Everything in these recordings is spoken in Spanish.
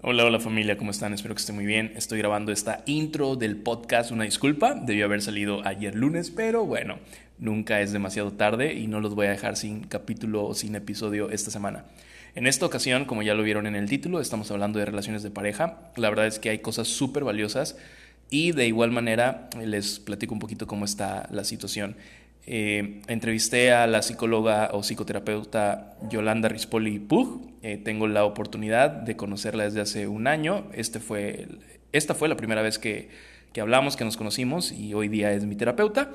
Hola, hola familia, ¿cómo están? Espero que estén muy bien. Estoy grabando esta intro del podcast, una disculpa, debió haber salido ayer lunes, pero bueno, nunca es demasiado tarde y no los voy a dejar sin capítulo o sin episodio esta semana. En esta ocasión, como ya lo vieron en el título, estamos hablando de relaciones de pareja. La verdad es que hay cosas súper valiosas y de igual manera les platico un poquito cómo está la situación. Eh, entrevisté a la psicóloga o psicoterapeuta Yolanda Rispoli Pug. Eh, tengo la oportunidad de conocerla desde hace un año. Este fue, esta fue la primera vez que, que hablamos, que nos conocimos y hoy día es mi terapeuta.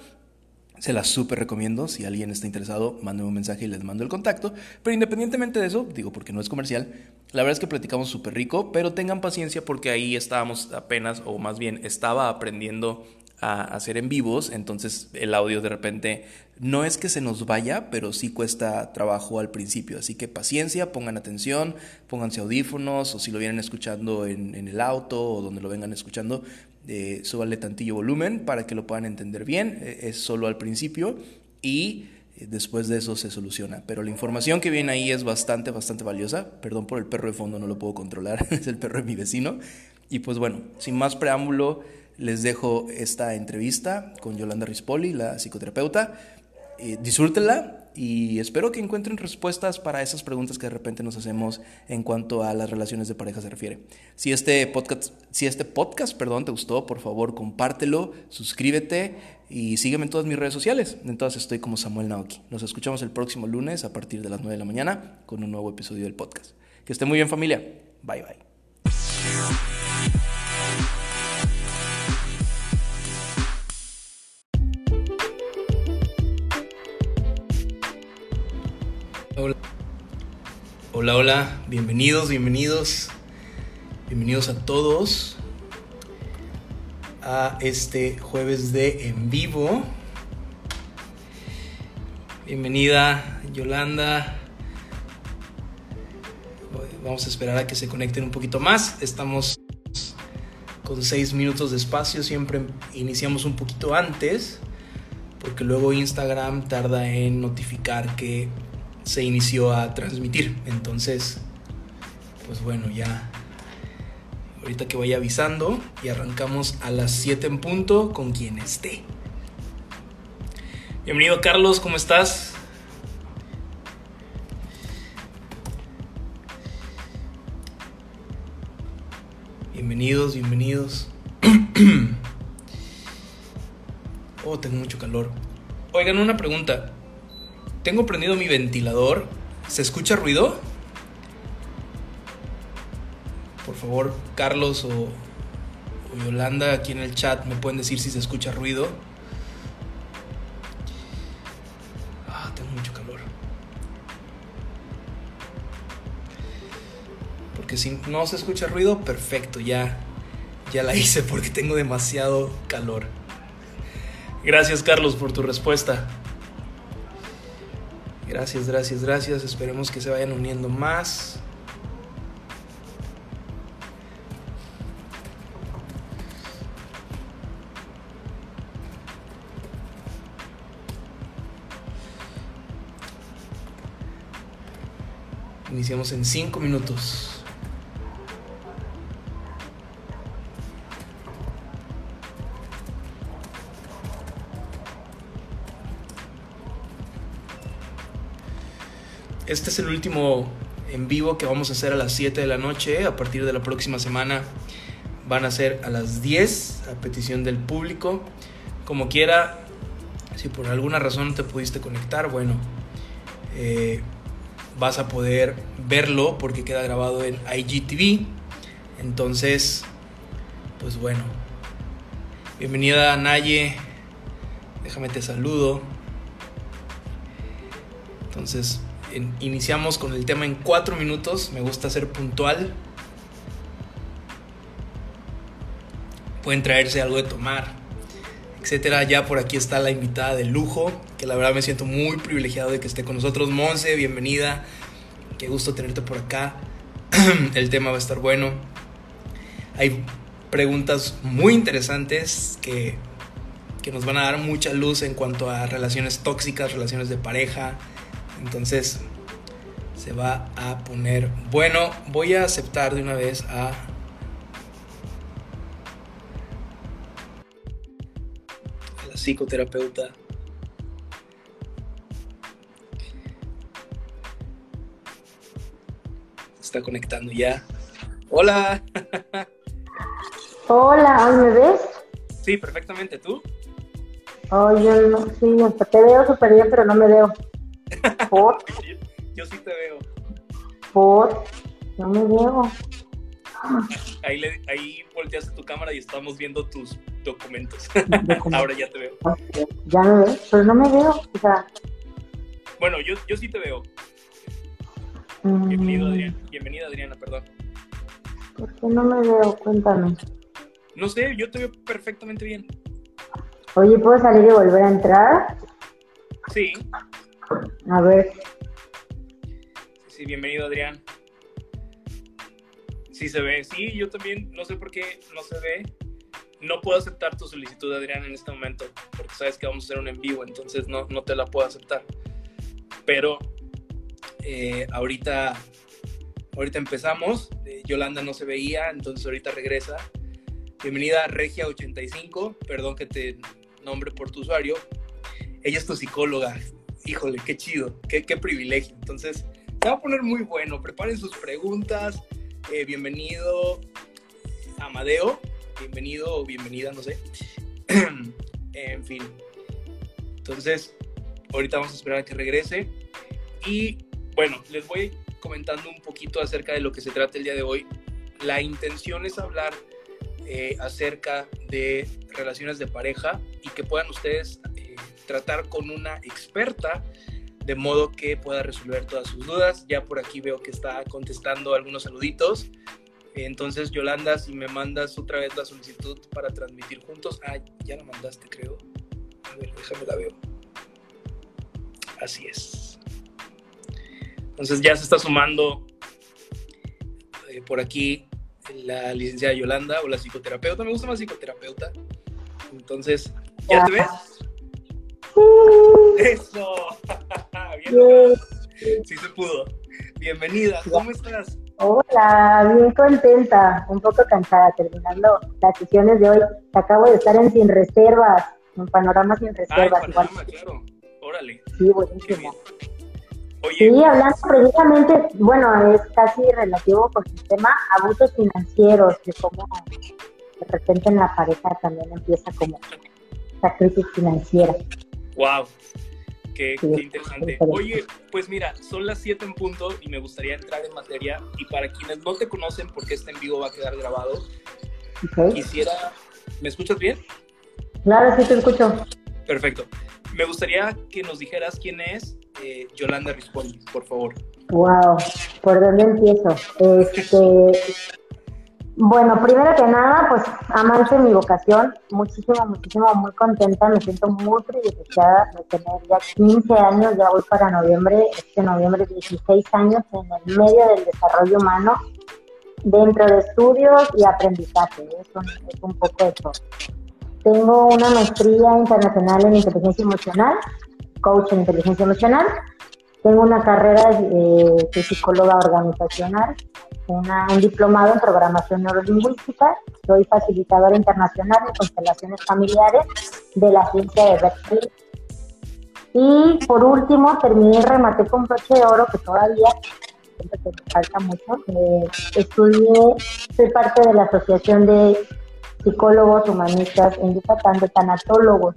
Se la súper recomiendo. Si alguien está interesado, mándenme un mensaje y les mando el contacto. Pero independientemente de eso, digo porque no es comercial, la verdad es que platicamos súper rico, pero tengan paciencia porque ahí estábamos apenas, o más bien estaba aprendiendo a hacer en vivos, entonces el audio de repente no es que se nos vaya, pero sí cuesta trabajo al principio. Así que paciencia, pongan atención, pónganse audífonos o si lo vienen escuchando en, el auto o donde lo vengan escuchando, eh, súbanle tantillo volumen para que lo puedan entender bien. Eh, es solo al principio y eh, después de eso se soluciona. Pero la información que viene ahí es bastante, bastante valiosa. Perdón por el perro de fondo, no lo puedo controlar, es el perro de mi vecino. Y pues bueno, sin más preámbulo les dejo esta entrevista con Yolanda Rispoli, la psicoterapeuta. Eh, y espero que encuentren respuestas para esas preguntas que de repente nos hacemos en cuanto a las relaciones de pareja se refiere. Si este podcast, si este podcast perdón, te gustó, por favor compártelo, suscríbete y sígueme en todas mis redes sociales. En todas estoy como Samuel Naoki. Nos escuchamos el próximo lunes a partir de las 9 de la mañana con un nuevo episodio del podcast. Que esté muy bien familia. Bye bye. Hola. Hola, hola, bienvenidos, bienvenidos, bienvenidos a todos a este jueves de en vivo. Bienvenida Yolanda. Vamos a esperar a que se conecten un poquito más. Estamos con seis minutos de espacio. Siempre iniciamos un poquito antes. Porque luego Instagram tarda en notificar que se inició a transmitir. Entonces, pues bueno, ya ahorita que vaya avisando y arrancamos a las 7 en punto con quien esté. Bienvenido Carlos, ¿cómo estás? Bienvenidos, bienvenidos. oh, tengo mucho calor. Oigan, una pregunta. Tengo prendido mi ventilador. ¿Se escucha ruido? Por favor, Carlos o, Yolanda aquí en el chat me pueden decir si se escucha ruido. Ah, tengo mucho calor. Porque si no se escucha ruido, perfecto, ya ya la hice porque tengo demasiado calor. Gracias, Carlos, por tu respuesta. Gracias, gracias, gracias. Esperemos que se vayan uniendo más. Iniciamos en 5 minutos. Este es el último en vivo que vamos a hacer a las 7 de la noche. A partir de la próxima semana van a ser a las 10 a petición del público. Como quiera, si por alguna razón te pudiste conectar, bueno, eh, vas a poder verlo porque queda grabado en IGTV. Entonces, pues bueno. Bienvenida Naye. Déjame te saludo. Entonces, iniciamos con el tema en cuatro minutos. Me gusta ser puntual. Pueden traerse algo de tomar, etcétera. Ya por aquí está la invitada de lujo, que la verdad me siento muy privilegiado de que esté con nosotros. Monse, bienvenida. Qué gusto tenerte por acá. el tema va a estar bueno. Hay preguntas muy interesantes que, que nos van a dar mucha luz en cuanto a relaciones tóxicas, relaciones de pareja, entonces, se va a poner bueno. Voy a aceptar de una vez a la psicoterapeuta. Se está conectando ya. Hola. Hola, ¿me ves? Sí, perfectamente. ¿Tú? Oh, yo no, sí, te veo súper bien, pero no me veo. ¿Por? yo sí te veo. ¿Por? No me veo. Ahí, le, ahí volteaste tu cámara y estamos viendo tus documentos. Ahora ya te veo. Ya me veo, pero no me veo. O sea... Bueno, yo, yo sí te veo. Bienvenido, mm. Adriana. Bienvenida, Adriana, perdón. ¿Por qué no me veo? Cuéntame. No sé, yo te veo perfectamente bien. Oye, ¿puedo salir y volver a entrar? Sí. A ver. Sí, bienvenido, Adrián. Sí se ve. Sí, yo también, no sé por qué no se ve. No puedo aceptar tu solicitud, Adrián, en este momento, porque sabes que vamos a hacer un en vivo, entonces no, no te la puedo aceptar. Pero eh, ahorita, ahorita empezamos. Eh, Yolanda no se veía, entonces ahorita regresa. Bienvenida a Regia85, perdón que te nombre por tu usuario. Ella es tu psicóloga. Híjole, qué chido, qué, privilegio. Entonces, se va a poner muy bueno. Preparen sus preguntas. Eh, bienvenido, Amadeo. Bienvenido o bienvenida, no sé. en fin. Entonces, ahorita vamos a esperar a que regrese. Y bueno, les voy comentando un poquito acerca de lo que se trata el día de hoy. La intención es hablar eh, acerca de relaciones de pareja y que puedan ustedes tratar con una experta de modo que pueda resolver todas sus dudas. Ya por aquí veo que está contestando algunos saluditos. Entonces, Yolanda, si me mandas otra vez la solicitud para transmitir juntos. Ah, ya la mandaste, creo. A ver, déjame la veo. Así es. Entonces ya se está sumando eh, por aquí la licenciada Yolanda o la psicoterapeuta. Me gusta más psicoterapeuta. Entonces, ¿ya te ves? Eso. Bien. Sí se pudo. Bienvenida. ¿Cómo estás? Hola, bien contenta, un poco cansada terminando las sesiones de hoy. Acabo de estar en Sin Reservas, en Panorama Sin Reservas. Ah, panorama, claro. Órale. Sí, buenísimo. Sí, hablando precisamente, bueno, es casi relativo con el tema abusos financieros, de cómo de repente en la pareja también empieza como esa crisis financiera. Wow, qué, interesante. Oye, pues mira, son las 7 en punto y me gustaría entrar en materia. Y para quienes no te conocen, porque este en vivo va a quedar grabado, quisiera. ¿Me escuchas bien? Claro, sí te escucho. Perfecto. Me gustaría que nos dijeras quién es eh, Yolanda Rispondi, por favor. Wow, ¿por dónde empiezo? Este, bueno, primero que nada, pues amante mi vocación, muchísimo, muchísimo, muy contenta, me siento muy privilegiada de tener ya 15 años, ya voy para noviembre, este noviembre 16 años en el medio del desarrollo humano, dentro de estudios y aprendizaje, es un, es un poco todo. Tengo una maestría internacional en inteligencia emocional, coach en inteligencia emocional. Tengo una carrera de, psicóloga organizacional, un diplomado en programación neurolingüística. Soy facilitadora internacional de constelaciones familiares de la ciencia de Berkeley. Y por último, terminé y rematé con broche de oro, que todavía que falta mucho. Eh, estudié, soy parte de la Asociación de Psicólogos Humanistas en Yucatán, de tanatólogos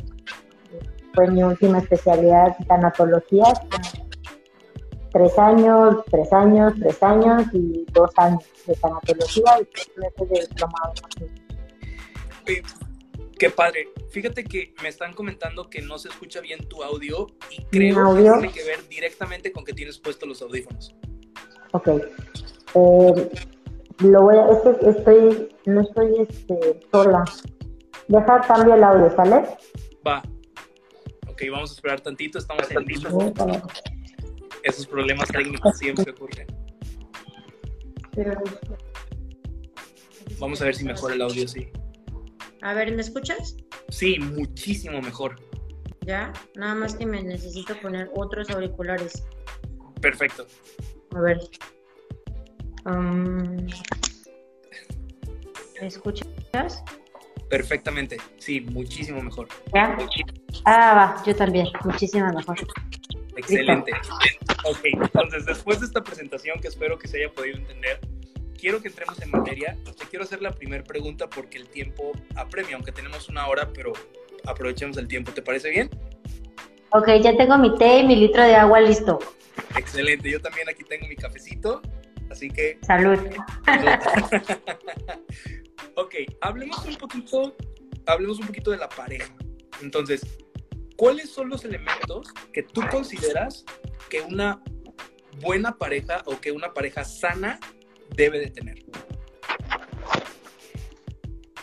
fue mi última especialidad, tanatología. Tres años, tres años, tres años y dos años de tanatología y tres meses de diplomado. Qué padre. Fíjate que me están comentando que no se escucha bien tu audio y creo que tiene que ver directamente con que tienes puestos los audífonos. Ok. Eh, lo voy a, estoy, no estoy este, sola. Deja cambio el audio, ¿sale? Va. Ok, vamos a esperar tantito, estamos en Esos problemas técnicos siempre ocurren. Vamos a ver si mejora el audio, sí. A ver, ¿me escuchas? Sí, muchísimo mejor. ¿Ya? Nada más que me necesito poner otros auriculares. Perfecto. A ver. Um, ¿Me escuchas? Perfectamente, sí, muchísimo mejor. ¿Ya? Ah, va, yo también, muchísimo mejor. Excelente. Ok, entonces después de esta presentación que espero que se haya podido entender, quiero que entremos en materia. Te quiero hacer la primera pregunta porque el tiempo apremia, aunque tenemos una hora, pero aprovechemos el tiempo. ¿Te parece bien? Ok, ya tengo mi té y mi litro de agua listo. Excelente, yo también aquí tengo mi cafecito, así que... Salud. ok, hablemos un poquito, hablemos un poquito de la pareja. Entonces, ¿cuáles son los elementos que tú consideras que una buena pareja o que una pareja sana debe de tener?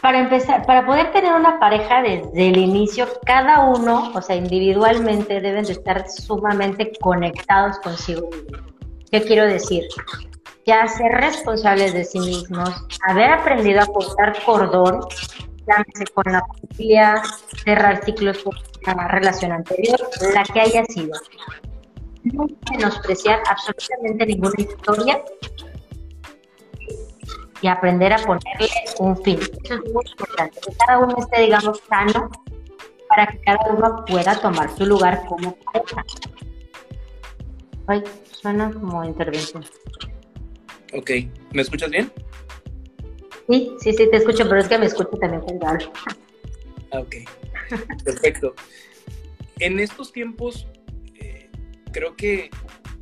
Para empezar, para poder tener una pareja desde el inicio, cada uno, o sea, individualmente, deben de estar sumamente conectados consigo. ¿Qué quiero decir? Ya ser responsables de sí mismos, haber aprendido a cortar cordón, llámese con la familia, cerrar ciclos con una relación anterior, la que haya sido. No menospreciar absolutamente ninguna historia y aprender a ponerle un fin. Eso es muy importante, que cada uno esté, digamos, sano para que cada uno pueda tomar su lugar como pareja. Ay, suena como intervención. Ok, ¿me escuchas bien? Sí, sí, sí, te escucho, pero es que me escucho también cuando hablo. Ah, ok, perfecto. En estos tiempos, eh, creo que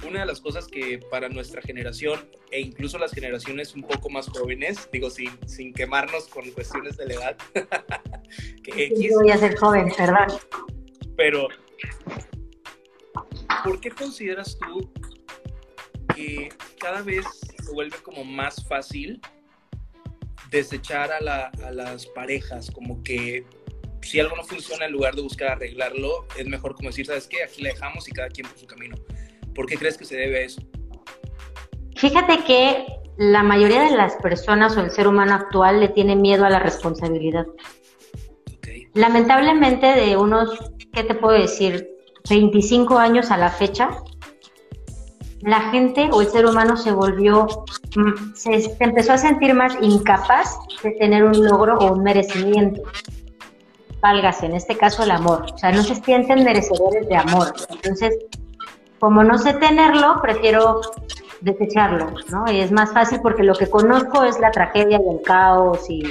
una de las cosas que para nuestra generación e incluso las generaciones un poco más jóvenes, digo, sin, sin quemarnos con cuestiones de la edad. que X, voy a ser joven, perdón. Pero, ¿por qué consideras tú que cada vez se vuelve como más fácil desechar a, la, a las parejas? Como que si algo no funciona, en lugar de buscar arreglarlo, es mejor como decir, ¿sabes qué? Aquí la dejamos y cada quien por su camino. ¿Por qué crees que se debe a eso? Fíjate que la mayoría de las personas o el ser humano actual le tiene miedo a la responsabilidad. Lamentablemente de unos, ¿qué te puedo decir? 25 años a la fecha, la gente o el ser humano se volvió, mm, se, empezó a sentir más incapaz de tener un logro o un merecimiento. Válgase, en este caso el amor. O sea, no se sienten merecedores de amor. Entonces, como no sé tenerlo, prefiero desecharlo, ¿no? Y es más fácil porque lo que conozco es la tragedia y el caos y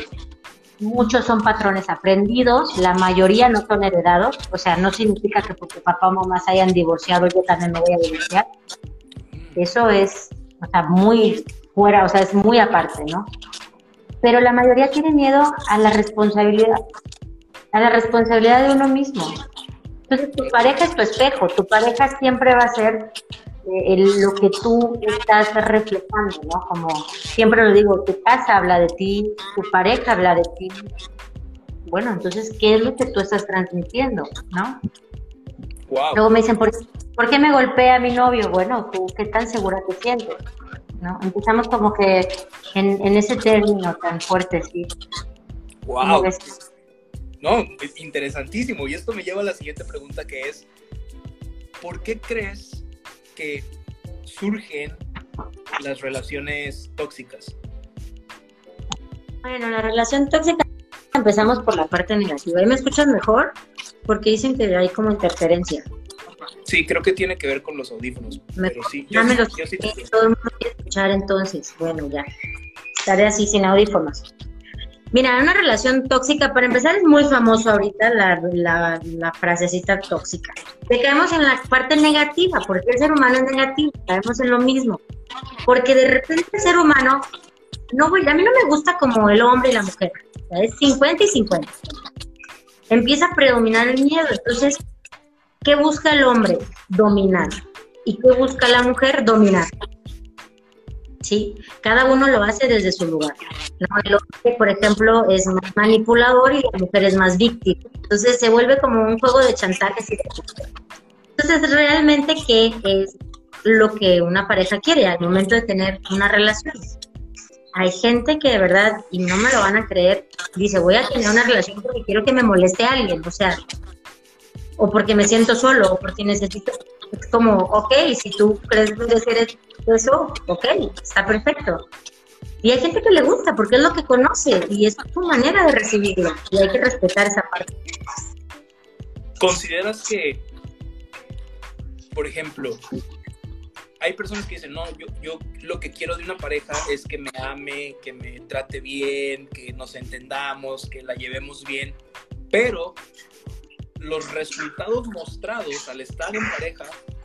muchos son patrones aprendidos, la mayoría no son heredados, o sea, no significa que porque papá o mamá se hayan divorciado yo también me voy a divorciar. Eso es, o sea, muy fuera, o sea, es muy aparte, ¿no? Pero la mayoría tiene miedo a la responsabilidad, a la responsabilidad de uno mismo. Entonces, tu pareja es tu espejo, tu pareja siempre va a ser lo que tú estás reflejando, ¿no? Como siempre lo digo, tu casa habla de ti, tu pareja habla de ti. Bueno, entonces, ¿qué es lo que tú estás transmitiendo, no? Luego me dicen, ¿por, qué me golpea mi novio? Bueno, ¿tú qué tan segura te sientes? ¿No? Empezamos como que en, en ese término tan fuerte, sí. Wow. No, es interesantísimo. Y esto me lleva a la siguiente pregunta que es, ¿por qué crees surgen las relaciones tóxicas? Bueno, la relación tóxica empezamos por la parte negativa. ¿Y me escuchas mejor? Porque dicen que hay como interferencia. Sí, creo que tiene que ver con los audífonos. pero sí, yo, todo el mundo quiere escuchar entonces. Bueno, ya. Estaré así sin audífonos. Mira, una relación tóxica, para empezar, es muy famoso ahorita la, la, la frasecita tóxica. Te caemos en la parte negativa, porque el ser humano es negativo, caemos en lo mismo. Porque de repente el ser humano, no voy, a mí no me gusta como el hombre y la mujer, es 50 y 50. Empieza a predominar el miedo, entonces, ¿qué busca el hombre? Dominar. ¿Y qué busca la mujer? Dominar. ¿sí? Cada uno lo hace desde su lugar. El hombre, por ejemplo, es más manipulador y la mujer es más víctima. Entonces se vuelve como un juego de chantajes y Entonces, realmente, ¿qué es lo que una pareja quiere al momento de tener una relación? Hay gente que de verdad, y no me lo van a creer, dice, voy a tener una relación porque quiero que me moleste a alguien, o sea, o porque me siento solo, o porque necesito, es como, ok, si tú crees eres eso, ok, está perfecto. Y hay gente que le gusta porque es lo que conoce y es su manera de recibirlo y hay que respetar esa parte. ¿Consideras que, por ejemplo, hay personas que dicen, no, yo, yo lo que quiero de una pareja es que me ame, que me trate bien, que nos entendamos, que la llevemos bien, pero los resultados mostrados al estar en pareja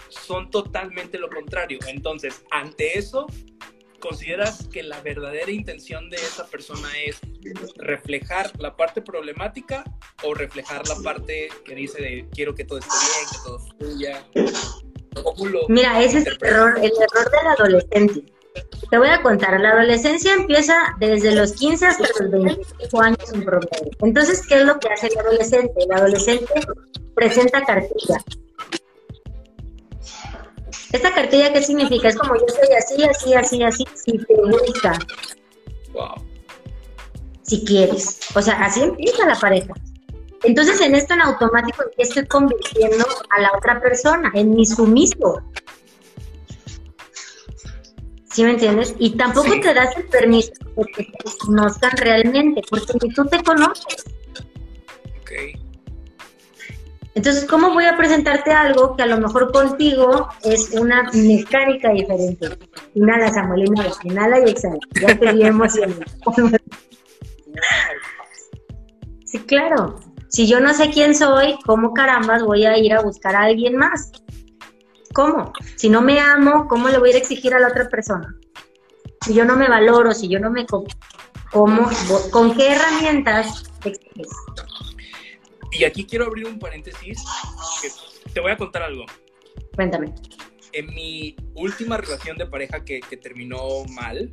son totalmente lo contrario. Entonces, ante eso, ¿consideras que la verdadera intención de esa persona es reflejar la parte problemática o reflejar la parte que dice de quiero que todo esté bien, que todo fluya? Mira, ese es el error, el error del adolescente. Te voy a contar, la adolescencia empieza desde los 15 hasta los 25 años en promedio. Entonces, ¿qué es lo que hace el adolescente? El adolescente presenta cartilla. ¿Esta cartilla qué significa? Es como yo soy así, así, así, así, si te gusta. Wow. Si quieres. O sea, así empieza la pareja. Entonces, en esto en automático, estoy convirtiendo a la otra persona en mi sumiso. ¿Sí me entiendes? Y tampoco te das el permiso de que te conozcan realmente, porque ni tú te conoces. Ok. Entonces, ¿cómo voy a presentarte algo que a lo mejor contigo es una mecánica diferente? Inhala, Samuel, inhala, inhala y exhala. Ya te vi emocionado. sí, claro. Si yo no sé quién soy, ¿cómo carambas voy a ir a buscar a alguien más? ¿Cómo? Si no me amo, ¿cómo le voy a ir a exigir a la otra persona? Si yo no me valoro, si yo no me... ¿Cómo? ¿Con qué herramientas exiges? Y aquí quiero abrir un paréntesis. te voy a contar algo. Cuéntame. En mi última relación de pareja que, que terminó mal,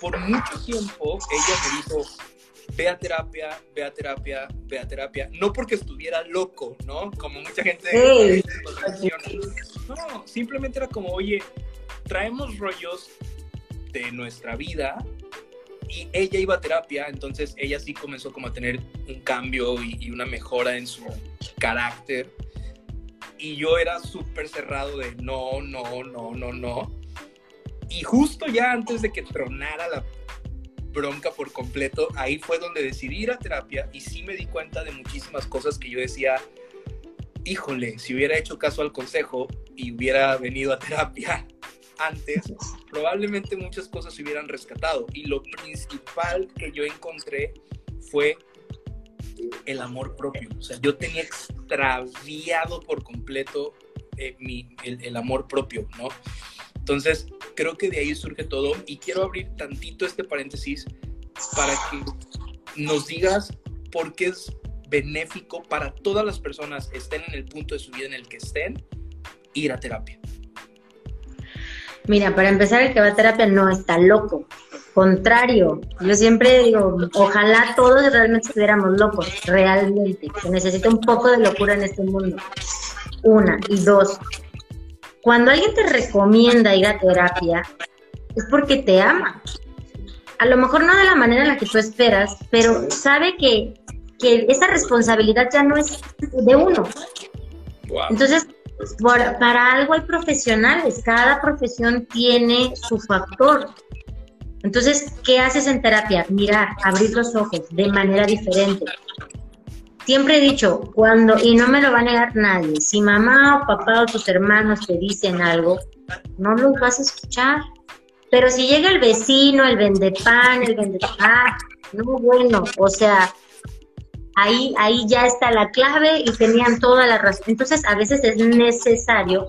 por mucho tiempo ella me dijo, ve a terapia, ve a terapia, ve a terapia. No porque estuviera loco, ¿no? Como mucha gente No, simplemente era como, oye, traemos rollos de nuestra vida y ella iba a terapia, entonces ella sí comenzó como a tener un cambio y, y una mejora en su carácter. Y yo era súper cerrado de no, no, no, no, no. Y justo ya antes de que tronara la bronca por completo, ahí fue donde decidí ir a terapia y sí me di cuenta de muchísimas cosas que yo decía, híjole, si hubiera hecho caso al consejo y hubiera venido a terapia antes, probablemente muchas cosas se hubieran rescatado. Y lo principal que yo encontré fue el amor propio. O sea, yo tenía extraviado por completo eh, mi, el, el amor propio, ¿no? Entonces, creo que de ahí surge todo y quiero abrir tantito este paréntesis para que nos digas por qué es benéfico para todas las personas, estén en el punto de su vida en el que estén, ir a terapia. Mira, para empezar, el que va a terapia no está loco. Contrario, yo siempre digo, ojalá todos realmente estuviéramos locos, realmente. Se necesita un poco de locura en este mundo. Una. Y dos, cuando alguien te recomienda ir a terapia, es porque te ama. A lo mejor no de la manera en la que tú esperas, pero sabe que, esa responsabilidad ya no es de uno. Entonces, para algo hay profesionales, cada profesión tiene su factor. Entonces, ¿qué haces en terapia? Mirar, abrir los ojos de manera diferente siempre he dicho, cuando, y no me lo va a negar nadie, si mamá o papá o tus hermanos te dicen algo, no los vas a escuchar. Pero si llega el vecino, el vende pan, el vende ah, no bueno, o sea, ahí, ahí ya está la clave y tenían toda la razón. Entonces, a veces es necesario,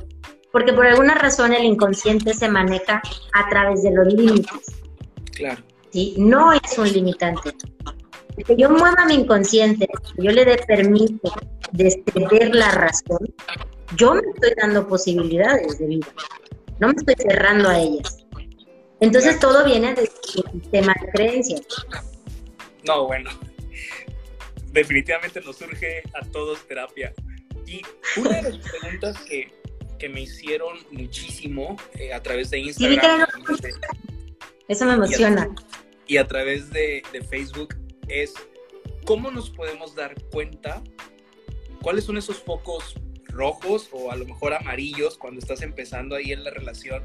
porque por alguna razón el inconsciente se maneja a través de los límites. Claro. ¿sí? No es un limitante que yo mueva mi inconsciente, que yo le dé permiso de ceder la razón, yo me estoy dando posibilidades de vida, no me estoy cerrando a ellas. Entonces todo viene del sistema de creencias. No, bueno, definitivamente nos surge a todos terapia. Y una de las preguntas que, que me hicieron muchísimo eh, a través de Instagram. Eso me emociona. Y a, través de, de Facebook es cómo nos podemos dar cuenta cuáles son esos focos rojos o a lo mejor amarillos cuando estás empezando ahí en la relación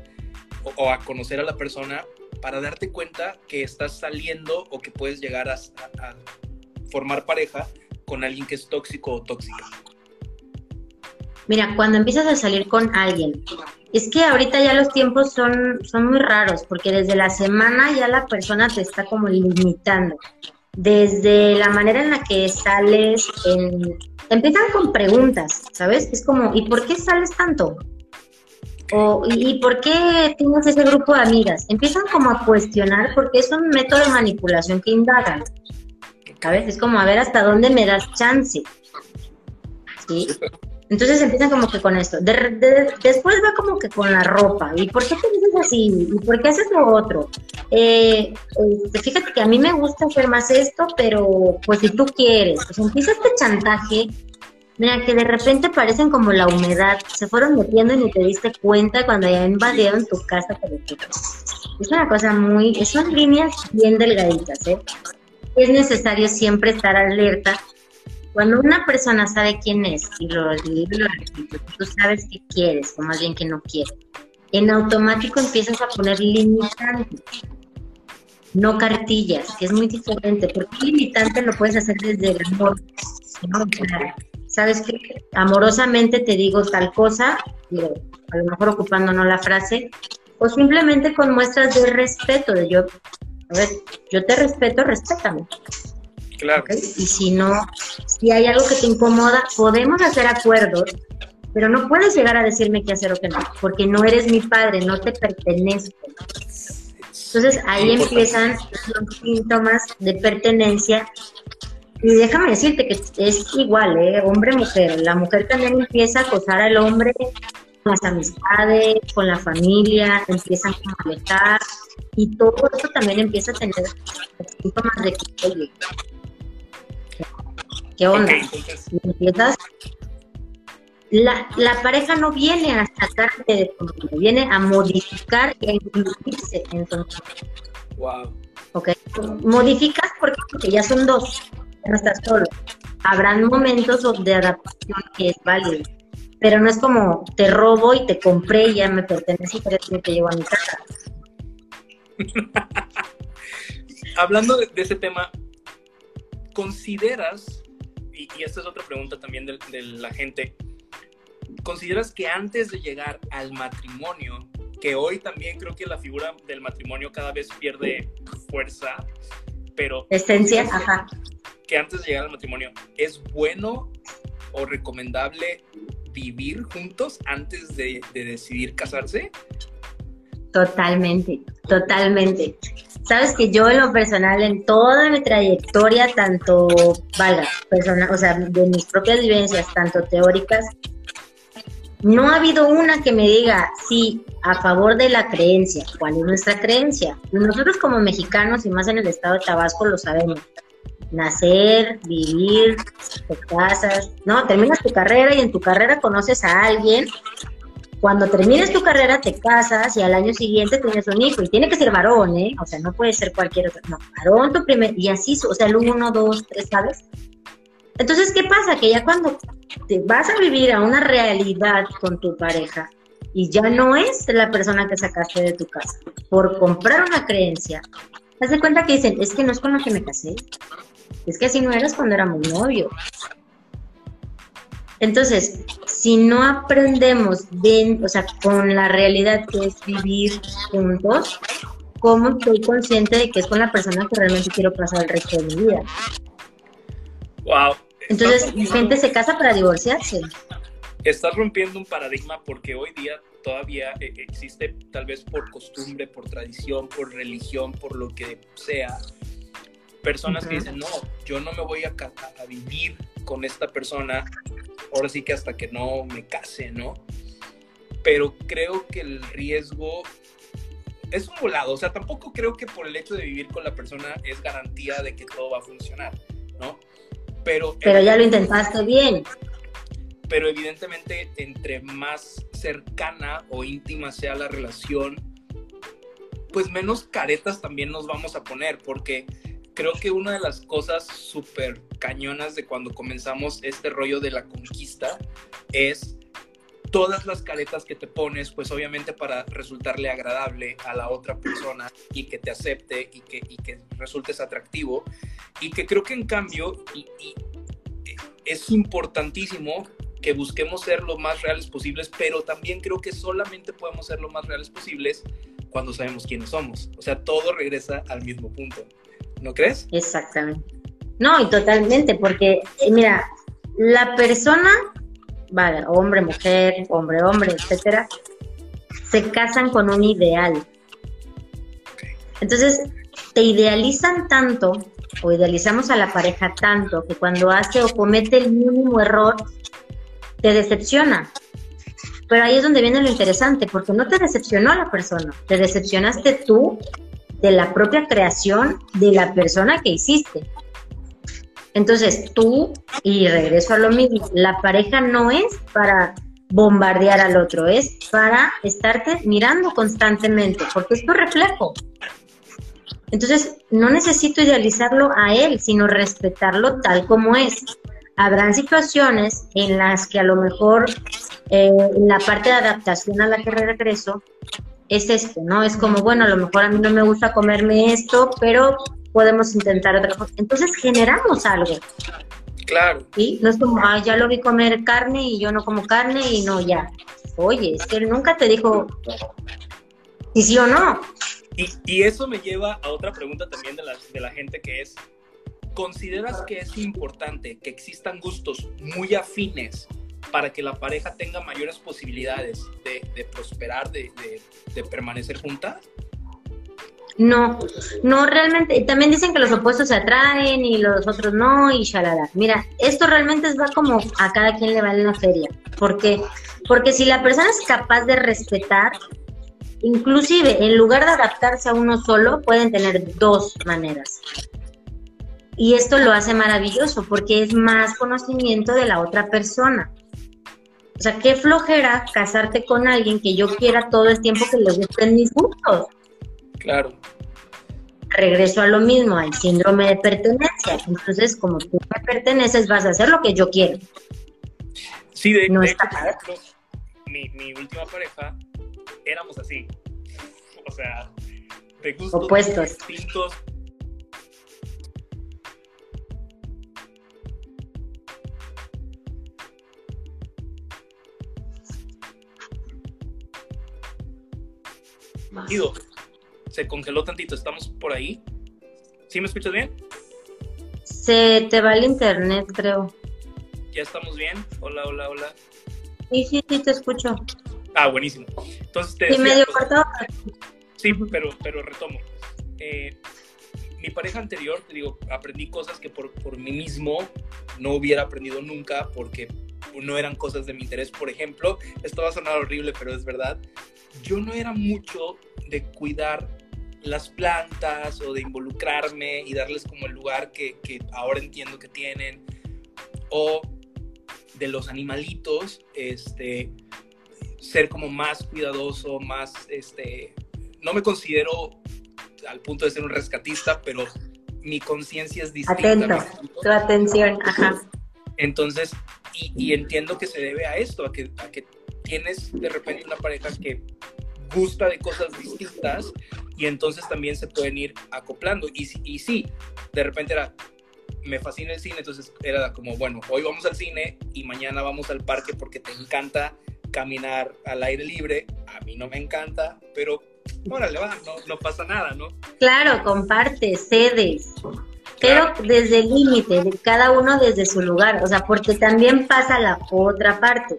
o, a conocer a la persona para darte cuenta que estás saliendo o que puedes llegar a, formar pareja con alguien que es tóxico o tóxica? Mira, cuando empiezas a salir con alguien, es que ahorita ya los tiempos son, son muy raros, porque desde la semana ya la persona te está como limitando. Desde la manera en la que sales, en... empiezan con preguntas, ¿sabes? Es como, ¿y por qué sales tanto? O, ¿y, por qué tienes ese grupo de amigas? Empiezan como a cuestionar porque es un método de manipulación que indagan. ¿Sabes? Es como a ver hasta dónde me das chance. ¿Sí? Entonces empiezan como que con esto. después va como que con la ropa. ¿Y por qué te dices así? ¿Y por qué haces lo otro? Eh, este, fíjate que a mí me gusta hacer más esto, pero pues si tú quieres. Pues empieza este chantaje. Mira, que de repente parecen como la humedad. Se fueron metiendo y ni te diste cuenta cuando ya invadieron tu casa. Es una cosa muy... Son líneas bien delgaditas, ¿eh? Es necesario siempre estar alerta cuando una persona sabe quién es y lo, repito, tú sabes qué quieres o más bien que no quieres, en automático empiezas a poner limitantes, no cartillas, que es muy diferente, porque limitante lo puedes hacer desde el amor. sabes que amorosamente te digo tal cosa, a lo mejor ocupando no la frase, o simplemente con muestras de respeto, de yo, a ver, yo te respeto, respétame. Y si no, si hay algo que te incomoda, podemos hacer acuerdos, pero no puedes llegar a decirme qué hacer o qué no, porque no eres mi padre, no te pertenezco. Entonces ahí empiezan los síntomas de pertenencia. Y déjame decirte que es igual, ¿eh? hombre-mujer. La mujer también empieza a acosar al hombre con las amistades, con la familia, empiezan a alejar y todo eso también empieza a tener síntomas de que, ¿Qué onda? La, la, pareja no viene a sacarte de tu viene a modificar e incluirse en tu Wow. Ok. Modificas porque ya son dos, no estás solo. Habrán momentos de adaptación que es válido, pero no es como te robo y te compré y ya me pertenece y te llevo a mi casa. Hablando de ese tema, ¿consideras y, esta es otra pregunta también de, la gente, ¿consideras que antes de llegar al matrimonio, que hoy también creo que la figura del matrimonio cada vez pierde fuerza, pero... Esencia, ajá. Que antes de llegar al matrimonio, ¿es bueno o recomendable vivir juntos antes de, de decidir casarse? Totalmente, totalmente. Sabes que yo en lo personal, en toda mi trayectoria, tanto, valga, personal, o sea, de mis propias vivencias, tanto teóricas, no ha habido una que me diga, sí, a favor de la creencia. ¿Cuál es nuestra creencia? Nosotros como mexicanos y más en el estado de Tabasco lo sabemos. Nacer, vivir, te casas, no, terminas tu carrera y en tu carrera conoces a alguien cuando termines tu carrera te casas y al año siguiente tienes un hijo y tiene que ser varón, ¿eh? O sea, no puede ser cualquier otro, no, varón tu primer, y así, o sea, el uno, dos, tres, ¿sabes? Entonces, ¿qué pasa? Que ya cuando te vas a vivir a una realidad con tu pareja y ya no es la persona que sacaste de tu casa por comprar una creencia, haz de cuenta que dicen, es que no es con la que me casé, es que así no eras cuando éramos novios, entonces, si no aprendemos de, o sea, con la realidad que es vivir juntos, ¿cómo estoy consciente de que es con la persona que realmente quiero pasar el resto de mi vida? Wow. Entonces, gente se casa para divorciarse. Estás rompiendo un paradigma porque hoy día todavía eh, existe, tal vez por costumbre, por tradición, por religión, por lo que sea, personas que dicen, no, yo no me voy a, a vivir con esta persona ahora sí que hasta que no me case, ¿no? Pero creo que el riesgo es un volado, o sea, tampoco creo que por el hecho de vivir con la persona es garantía de que todo va a funcionar, ¿no? Pero, pero ya lo intentaste bien. Pero evidentemente, entre más cercana o íntima sea la relación, pues menos caretas también nos vamos a poner, porque creo que una de las cosas súper cañonas de cuando comenzamos este rollo de la conquista es todas las caretas que te pones, pues obviamente para resultarle agradable a la otra persona y que te acepte y que, y que resultes atractivo. Y que creo que en cambio y, es importantísimo que busquemos ser lo más reales posibles, pero también creo que solamente podemos ser lo más reales posibles cuando sabemos quiénes somos. O sea, todo regresa al mismo punto. ¿No crees? Exactamente. No, y totalmente, porque eh, mira, la persona vale, hombre, mujer, hombre, hombre, etcétera, se casan con un ideal. Entonces, te idealizan tanto, o idealizamos a la pareja tanto, que cuando hace o comete el mínimo error, te decepciona. Pero ahí es donde viene lo interesante, porque no te decepcionó la persona, te decepcionaste tú de la propia creación de la persona que hiciste. Entonces, tú, y regreso a lo mismo, la pareja no es para bombardear al otro, es para estarte mirando constantemente, porque es tu reflejo. Entonces, no necesito idealizarlo a él, sino respetarlo tal como es. Habrán situaciones en las que a lo mejor eh, la parte de adaptación a la que regreso es esto, ¿no? Es como, bueno, a lo mejor a mí no me gusta comerme esto, pero podemos intentar otra cosa. Entonces generamos algo. Claro. ¿Sí? No es como, ah, ya lo vi comer carne y yo no como carne y no, ya. Oye, es que él nunca te dijo si sí o no. Y, y, eso me lleva a otra pregunta también de la, de la gente que es, ¿consideras que es importante que existan gustos muy afines para que la pareja tenga mayores posibilidades de, prosperar, de, permanecer juntas? No, no realmente. También dicen que los opuestos se atraen y los otros no y shalala. Mira, esto realmente va como a cada quien le vale la feria. ¿Por qué? Porque si la persona es capaz de respetar, inclusive en lugar de adaptarse a uno solo, pueden tener dos maneras. Y esto lo hace maravilloso porque es más conocimiento de la otra persona. O sea, qué flojera casarte con alguien que yo quiera todo el tiempo que le gusten mis gustos. Claro. Regreso a lo mismo, al síndrome de pertenencia. Entonces, como tú me perteneces, vas a hacer lo que yo quiero. Sí, de, no hecho, mi, mi última pareja, éramos así. O sea, de gustos Opuestos. distintos, se congeló tantito, estamos por ahí. ¿Sí me escuchas bien? Se te va el internet, creo. Ya estamos bien. Hola, hola, hola. Sí, sí, sí, te escucho. Ah, buenísimo. Entonces te Sí, decía, medio pues, cortado. Sí, pero, pero retomo. Eh, mi pareja anterior, te digo, aprendí cosas que por, por mí mismo no hubiera aprendido nunca porque no eran cosas de mi interés. Por ejemplo, esto va a sonar horrible, pero es verdad. Yo no era mucho de cuidar las plantas o de involucrarme y darles como el lugar que, que ahora entiendo que tienen. O de los animalitos, este, ser como más cuidadoso, más, este, no me considero al punto de ser un rescatista, pero mi conciencia es distinta. Atento, tu atención, ajá. Entonces, y, entiendo que se debe a esto, a que, a que tienes de repente una pareja que gusta de cosas distintas y entonces también se pueden ir acoplando. Y, y sí, de repente era, me fascina el cine, entonces era como, bueno, hoy vamos al cine y mañana vamos al parque porque te encanta caminar al aire libre. A mí no me encanta, pero órale, va, no, no pasa nada, ¿no? Claro, comparte, cedes. Pero desde el límite, de cada uno desde su lugar, o sea, porque también pasa la otra parte,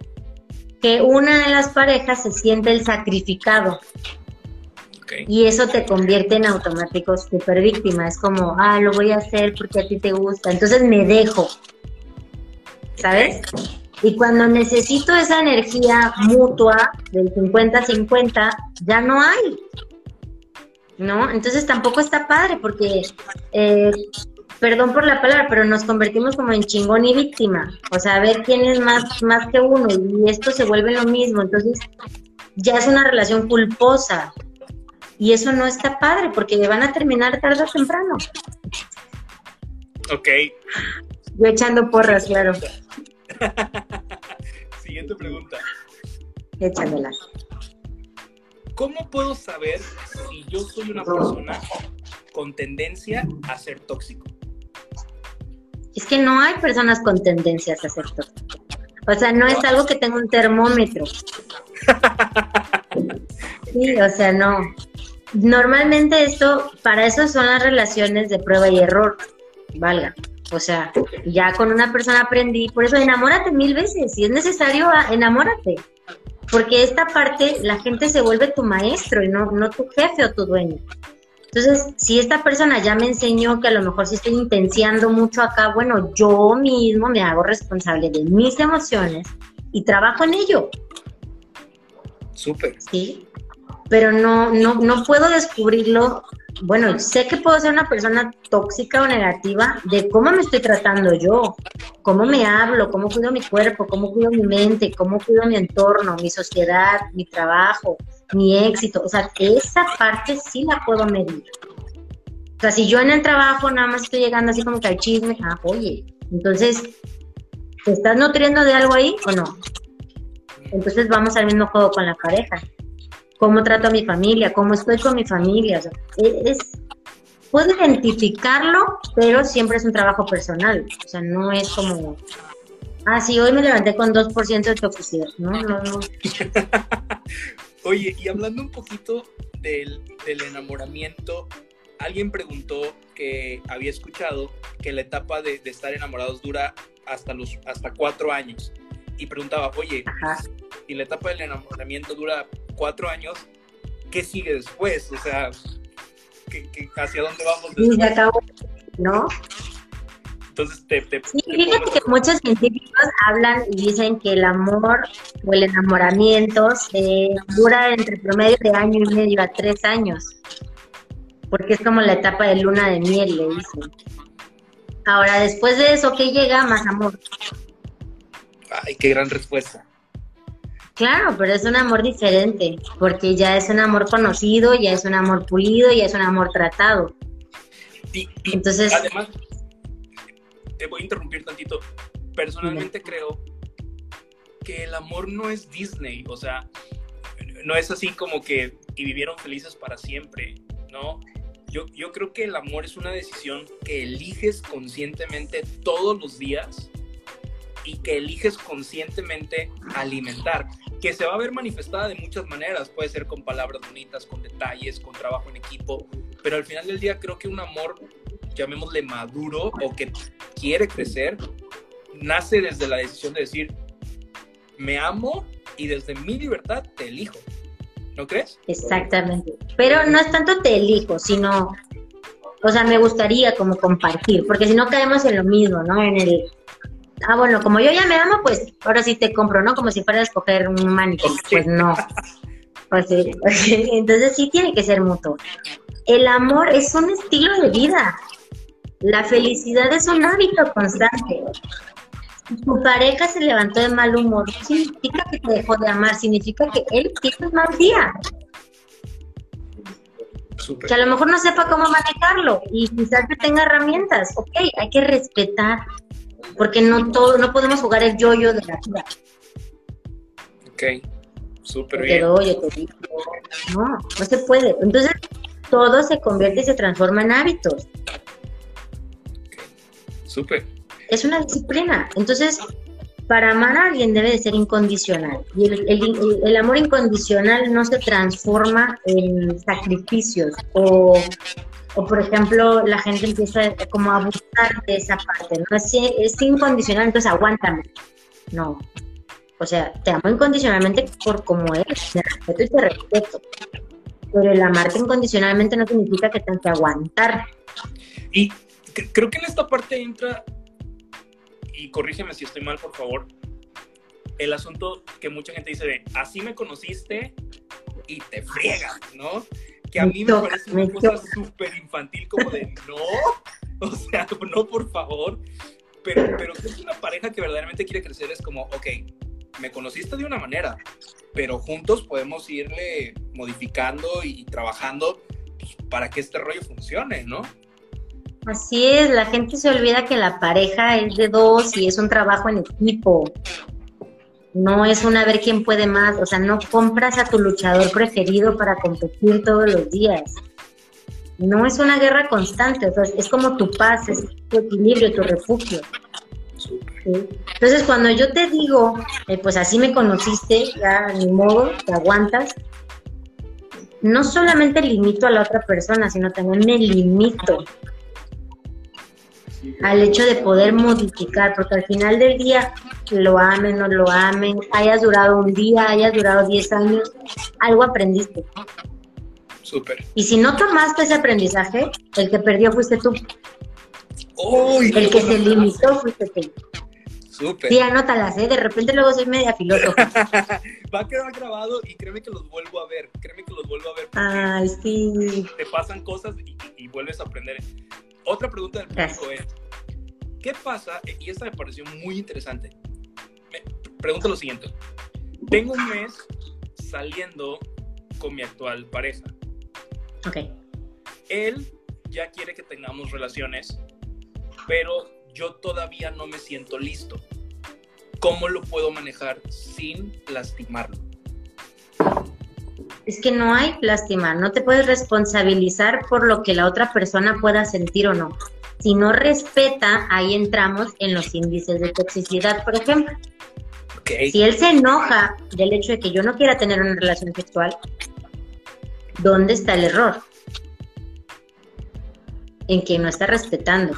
que una de las parejas se siente el sacrificado. Okay. Y eso te convierte en automático super víctima. Es como, ah, lo voy a hacer porque a ti te gusta. Entonces me dejo. ¿Sabes? Y cuando necesito esa energía mutua del 50-50, ya no hay. ¿No? Entonces tampoco está padre porque, eh, perdón por la palabra, pero nos convertimos como en chingón y víctima. O sea, a ver quién es más, más que uno y esto se vuelve lo mismo. Entonces ya es una relación culposa. Y eso no está padre porque van a terminar tarde o temprano. Ok. Yo echando porras, claro. Siguiente pregunta. Échamela. ¿Cómo puedo saber si yo soy una persona con tendencia a ser tóxico? Es que no hay personas con tendencias a ser tóxicos. O sea, no es algo que tenga un termómetro. Sí, o sea, no. Normalmente esto, para eso son las relaciones de prueba y error, valga. O sea, ya con una persona aprendí, por eso enamórate mil veces, si es necesario, ah, enamórate. Porque esta parte la gente se vuelve tu maestro y no, no tu jefe o tu dueño. Entonces, si esta persona ya me enseñó que a lo mejor si estoy intenciando mucho acá, bueno, yo mismo me hago responsable de mis emociones y trabajo en ello. Súper. Sí, pero no, no, no puedo descubrirlo. Bueno, sé que puedo ser una persona tóxica o negativa de cómo me estoy tratando yo, cómo me hablo, cómo cuido mi cuerpo, cómo cuido mi mente, cómo cuido mi entorno, mi sociedad, mi trabajo, mi éxito. O sea, esa parte sí la puedo medir. O sea, si yo en el trabajo nada más estoy llegando así como que al chisme, ah, oye, entonces, ¿te estás nutriendo de algo ahí o no? Entonces vamos al mismo juego con la pareja. ¿Cómo trato a mi familia? ¿Cómo estoy con mi familia? O sea, e-, es, puedo identificarlo, pero siempre es un trabajo personal. O sea, no es como, ah, sí, hoy me levanté con 2% de toxicidad. No, no, no. Oye, y hablando un poquito del, del enamoramiento, alguien preguntó que había escuchado que la etapa de, de, estar enamorados dura hasta los hasta cuatro años y preguntaba, oye, Ajá. si la etapa del enamoramiento dura cuatro años, ¿qué sigue después? O sea, ¿qué, qué, hacia dónde vamos después? Y se acabó, ¿no? Entonces, te, te, sí, te fíjate que muchos científicos hablan y dicen que el amor o el enamoramiento se dura entre promedio de año y medio a tres años, porque es como la etapa de luna de miel, le dicen. Ahora, después de eso, ¿qué llega? Más amor. Ay, qué gran respuesta. Claro, pero es un amor diferente, porque ya es un amor conocido, ya es un amor pulido, ya es un amor tratado. Y, y Entonces, además, te voy a interrumpir tantito. Personalmente creo que el amor no es Disney, o sea, no es así como que y vivieron felices para siempre, ¿no? Yo, yo creo que el amor es una decisión que eliges conscientemente todos los días y que eliges conscientemente alimentar, que se va a ver manifestada de muchas maneras, puede ser con palabras bonitas, con detalles, con trabajo en equipo, pero al final del día creo que un amor, llamémosle maduro o que quiere crecer, nace desde la decisión de decir, me amo y desde mi libertad te elijo. ¿No crees? Exactamente. Pero no es tanto te elijo, sino, o sea, me gustaría como compartir, porque si no caemos en lo mismo, ¿no? En el, ah, bueno, como yo ya me amo, pues ahora sí te compro, ¿no? Como si fuera a escoger un maniquí. Pues no. Pues sí, entonces sí tiene que ser mutuo. El amor es un estilo de vida. La felicidad es un hábito constante. Tu pareja se levantó de mal humor, significa que te dejó de amar, significa que él tiene un mal día. Super. Que a lo mejor no sepa cómo manejarlo y quizás que tenga herramientas. Ok, hay que respetar porque no todo, no podemos jugar el yoyo -yo de la vida. Ok, súper bien. Pero oye, te digo, no, no se puede. Entonces, todo se convierte y se transforma en hábitos. Okay. Súper. Es una disciplina. Entonces, para amar a alguien debe de ser incondicional. Y el, el, el, amor incondicional no se transforma en sacrificios o o por ejemplo la gente empieza como a buscar de esa parte, ¿no? Es, es incondicional, entonces aguántame. No. O sea, te amo incondicionalmente por como eres, te respeto y te respeto. Pero el amarte incondicionalmente no significa que tengas que aguantar. Y creo que en esta parte entra, y corrígeme si estoy mal, por favor, el asunto que mucha gente dice así me conociste y te friegas, ¿no? Que a mí me, parece una cosa súper infantil, como de no, o sea, no, por favor. Pero, pero que es una pareja que verdaderamente quiere crecer, es como, ok, me conociste de una manera, pero juntos podemos irle modificando y trabajando pues, para que este rollo funcione, ¿no? Así es, la gente se olvida que la pareja es de dos y es un trabajo en equipo. No es una ver quién puede más, o sea, no compras a tu luchador preferido para competir todos los días. No es una guerra constante, o sea, es como tu paz, es tu equilibrio, tu refugio. Entonces, cuando yo te digo, eh, pues así me conociste, ya ni modo, te aguantas, no solamente limito a la otra persona, sino también me limito al hecho de poder modificar, porque al final del día, lo amen, no lo amen, hayas durado un día, hayas durado 10 años, algo aprendiste. Súper. Y si no tomaste ese aprendizaje, el que perdió fuiste tú. el que se limitó fuiste tú. Súper. Sí, anótalas, ¿eh? De repente luego soy media filósofa. Va a quedar grabado y créeme que los vuelvo a ver. Créeme que los vuelvo a ver. Ay, sí. Te pasan cosas y, vuelves a aprender. Otra pregunta del público es, ¿qué pasa? Y esta me pareció muy interesante. pregunta lo siguiente. Tengo un mes saliendo con mi actual pareja. Ok. Él ya quiere que tengamos relaciones, pero yo todavía no me siento listo. ¿Cómo lo puedo manejar sin lastimarlo? Es que no hay lastimar, no te puedes responsabilizar por lo que la otra persona pueda sentir o no. Si no respeta, ahí entramos en los índices de toxicidad, por ejemplo. Si él se enoja del hecho de que yo no quiera tener una relación sexual, ¿dónde está el error? En que no está respetando.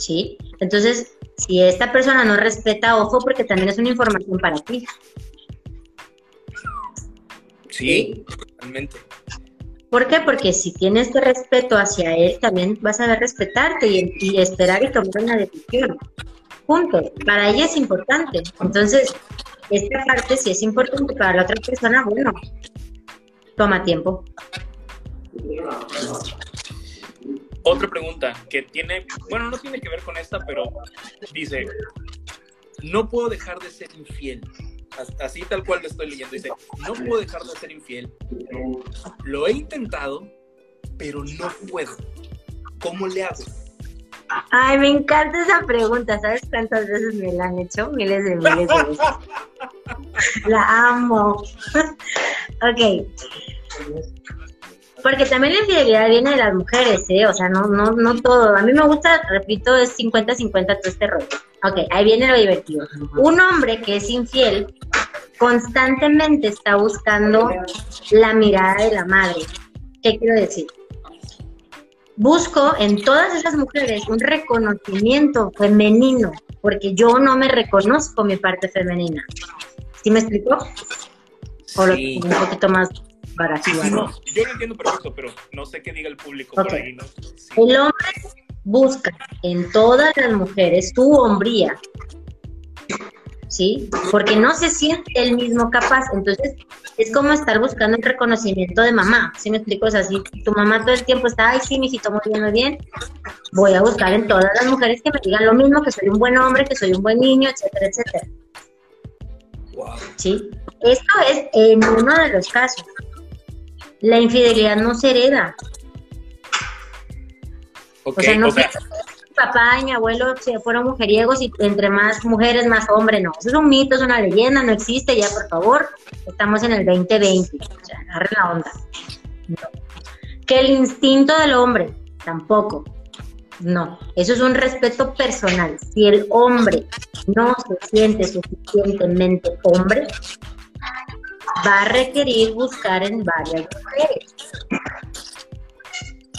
¿sí? Entonces, si esta persona no respeta, ojo, porque también es una información para ti. Sí, totalmente. ¿Por qué? Porque si tienes este respeto hacia él, también vas a ver respetarte y, esperar y tomar una decisión. Juntos. Para ella es importante. Entonces, esta parte, si es importante para la otra persona, bueno, toma tiempo. Otra pregunta que tiene, bueno, no tiene que ver con esta, pero dice, no puedo dejar de ser infiel. Así tal cual lo estoy leyendo. Dice, no puedo dejar de ser infiel. Lo he intentado, pero no puedo. ¿Cómo le hago? Ay, me encanta esa pregunta. ¿Sabes cuántas veces me la han hecho? Miles de miles de veces. la amo. ok. Porque también la infidelidad viene de las mujeres, ¿eh? O sea, no, no, no todo. A mí me gusta, repito, es 50-50 todo este rollo. Ok, ahí viene lo divertido. Un hombre que es infiel constantemente está buscando la mirada de la madre. ¿Qué quiero decir? Busco en todas esas mujeres un reconocimiento femenino, porque yo no me reconozco mi parte femenina. ¿Sí me explico? O lo un poquito más yo lo entiendo perfecto, pero no sé qué diga el público El hombre busca en todas las mujeres su hombría, ¿sí? Porque no se siente el mismo capaz. Entonces, es como estar buscando el reconocimiento de mamá. ¿Sí me explico? O sea, si tu mamá todo el tiempo está, ay, sí, mijito, muy bien, muy bien, voy a buscar en todas las mujeres que me digan lo mismo, que soy un buen hombre, que soy un buen niño, etcétera, etcétera. ¿Sí? Esto es en uno de los casos la infidelidad no se hereda. o sea, no mi papá y mi abuelo se fueron mujeriegos y entre más mujeres, más hombres, no. Eso es un mito, es una leyenda, no existe ya, por favor. Estamos en el 2020, o sea, agarre la onda. Que el instinto del hombre, tampoco. No, eso es un respeto personal. Si el hombre no se siente suficientemente hombre, va a requerir buscar en varias mujeres.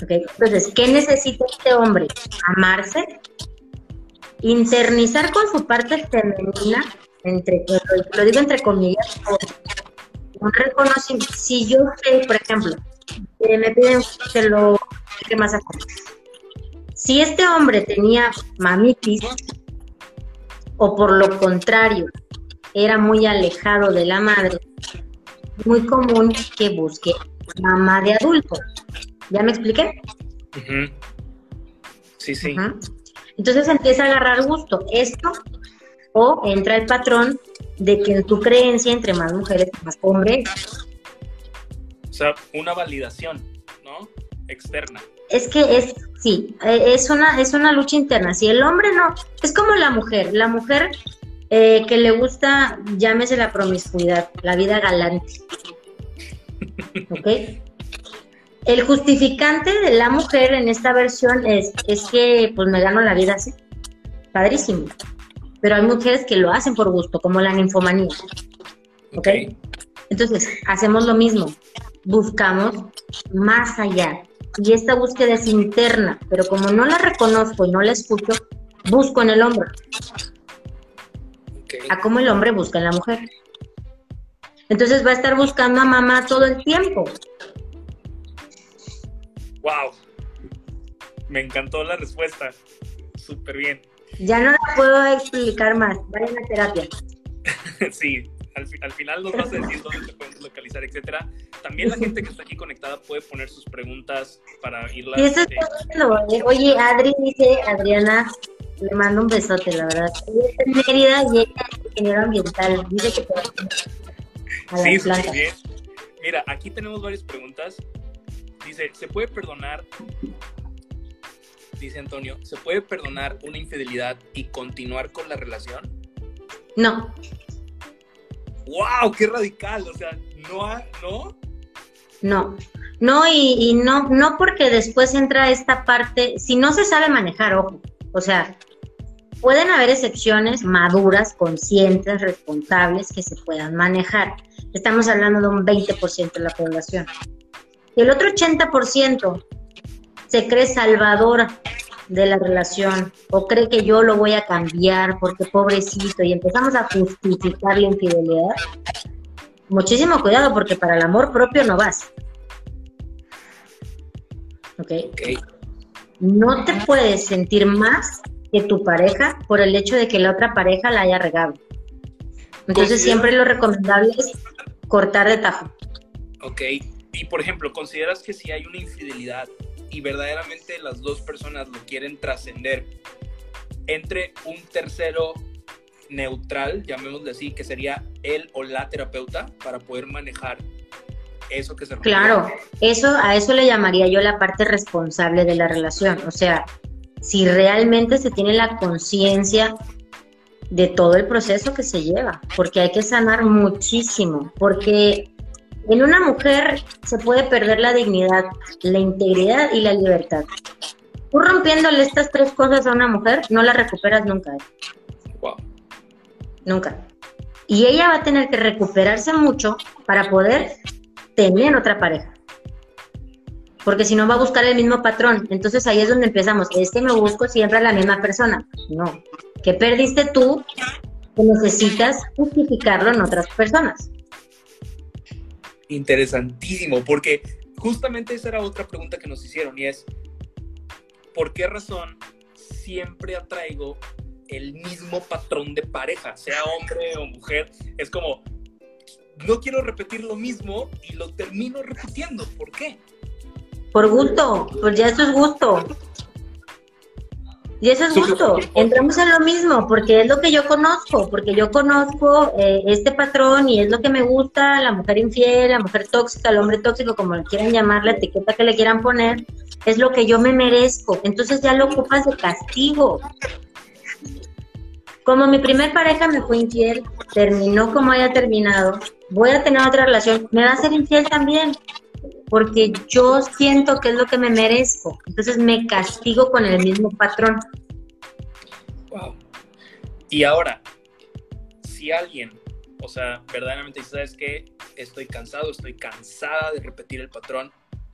Entonces, ¿qué necesita este hombre? Amarse, internizar con su parte femenina, entre, lo digo entre comillas, un reconocimiento. Si yo sé, por ejemplo, me piden que lo que más Si este hombre tenía mamitis, o por lo contrario, era muy alejado de la madre, muy común que busque mamá de adulto. ¿Ya me expliqué? Sí, sí. Entonces empieza a agarrar gusto. Esto o entra el patrón de que en tu creencia entre más mujeres más hombres. O sea, una validación, ¿no? Externa. Es que es, sí, e, es una, es una lucha interna. Si el hombre no, es como la mujer. La mujer eh, que le gusta, llámese la promiscuidad, la vida galante. ¿Ok? El justificante de la mujer en esta versión es, es que pues me gano la vida así. Padrísimo. Pero hay mujeres que lo hacen por gusto, como la ninfomanía. ¿Ok? Entonces, hacemos lo mismo. Buscamos más allá. Y esta búsqueda es interna, pero como no la reconozco y no la escucho, busco en el hombre. A cómo el hombre busca en la mujer. Entonces va a estar buscando a mamá todo el tiempo. Wow. Me encantó la respuesta. Súper bien. Ya no la puedo explicar más. Vayan a terapia. sí, al, final nos vas a decir dónde te podemos localizar, etcétera. También la gente que está aquí conectada puede poner sus preguntas para irlas. Y eso eh, Oye, Adri dice, Adriana, le mando un besote, la verdad. Ella está en Mérida y ella es ingeniero ambiental. Dice que te va a Sí, sí, bien. Mira, aquí tenemos varias preguntas. Dice, ¿se puede perdonar? Dice Antonio, ¿se puede perdonar una infidelidad y continuar con la relación? No. ¡Wow! ¡Qué radical! O sea, ¿no? ¿No? No. No, y, y no, no porque después entra esta parte, si no se sabe manejar, ojo. O sea, pueden haber excepciones maduras, conscientes, responsables que se puedan manejar. Estamos hablando de un 20% de la población. Y el otro 80% se cree salvadora de la relación o cree que yo lo voy a cambiar porque pobrecito y empezamos a justificar la infidelidad. Muchísimo cuidado porque para el amor propio no vas. ¿Ok? No te puedes sentir más que tu pareja por el hecho de que la otra pareja la haya regado. Entonces siempre lo recomendable es cortar de tajo. Ok, y por ejemplo, ¿consideras que si hay una infidelidad y verdaderamente las dos personas lo quieren trascender, entre un tercero neutral, llamémosle así, que sería él o la terapeuta para poder manejar eso que se Claro, eso a eso le llamaría yo la parte responsable de la relación, o sea, si realmente se tiene la conciencia de todo el proceso que se lleva, porque hay que sanar muchísimo, porque en una mujer se puede perder la dignidad, la integridad y la libertad. Tú rompiéndole estas tres cosas a una mujer, no la recuperas nunca. Wow. Nunca. Y ella va a tener que recuperarse mucho para poder tener otra pareja. Porque si no va a buscar el mismo patrón. Entonces ahí es donde empezamos. Es que me busco siempre a la misma persona. No. Que perdiste tú, que necesitas justificarlo en otras personas interesantísimo, porque justamente esa era otra pregunta que nos hicieron y es, ¿por qué razón siempre atraigo el mismo patrón de pareja, sea hombre o mujer? Es como, no quiero repetir lo mismo y lo termino repitiendo. ¿Por qué? Por gusto, pues ya eso es gusto. Y eso es gusto. Entramos en lo mismo, porque es lo que yo conozco, porque yo conozco eh, este patrón y es lo que me gusta, la mujer infiel, la mujer tóxica, el hombre tóxico, como le quieran llamar, la etiqueta que le quieran poner, es lo que yo me merezco. Entonces ya lo ocupas de castigo. Como mi primer pareja me fue infiel, terminó como haya terminado, voy a tener otra relación, me va a ser infiel también porque yo siento que es lo que me merezco. Entonces me castigo con el mismo patrón. Wow. Y ahora, si alguien, o sea, verdaderamente sabes que estoy cansado, estoy cansada de repetir el patrón,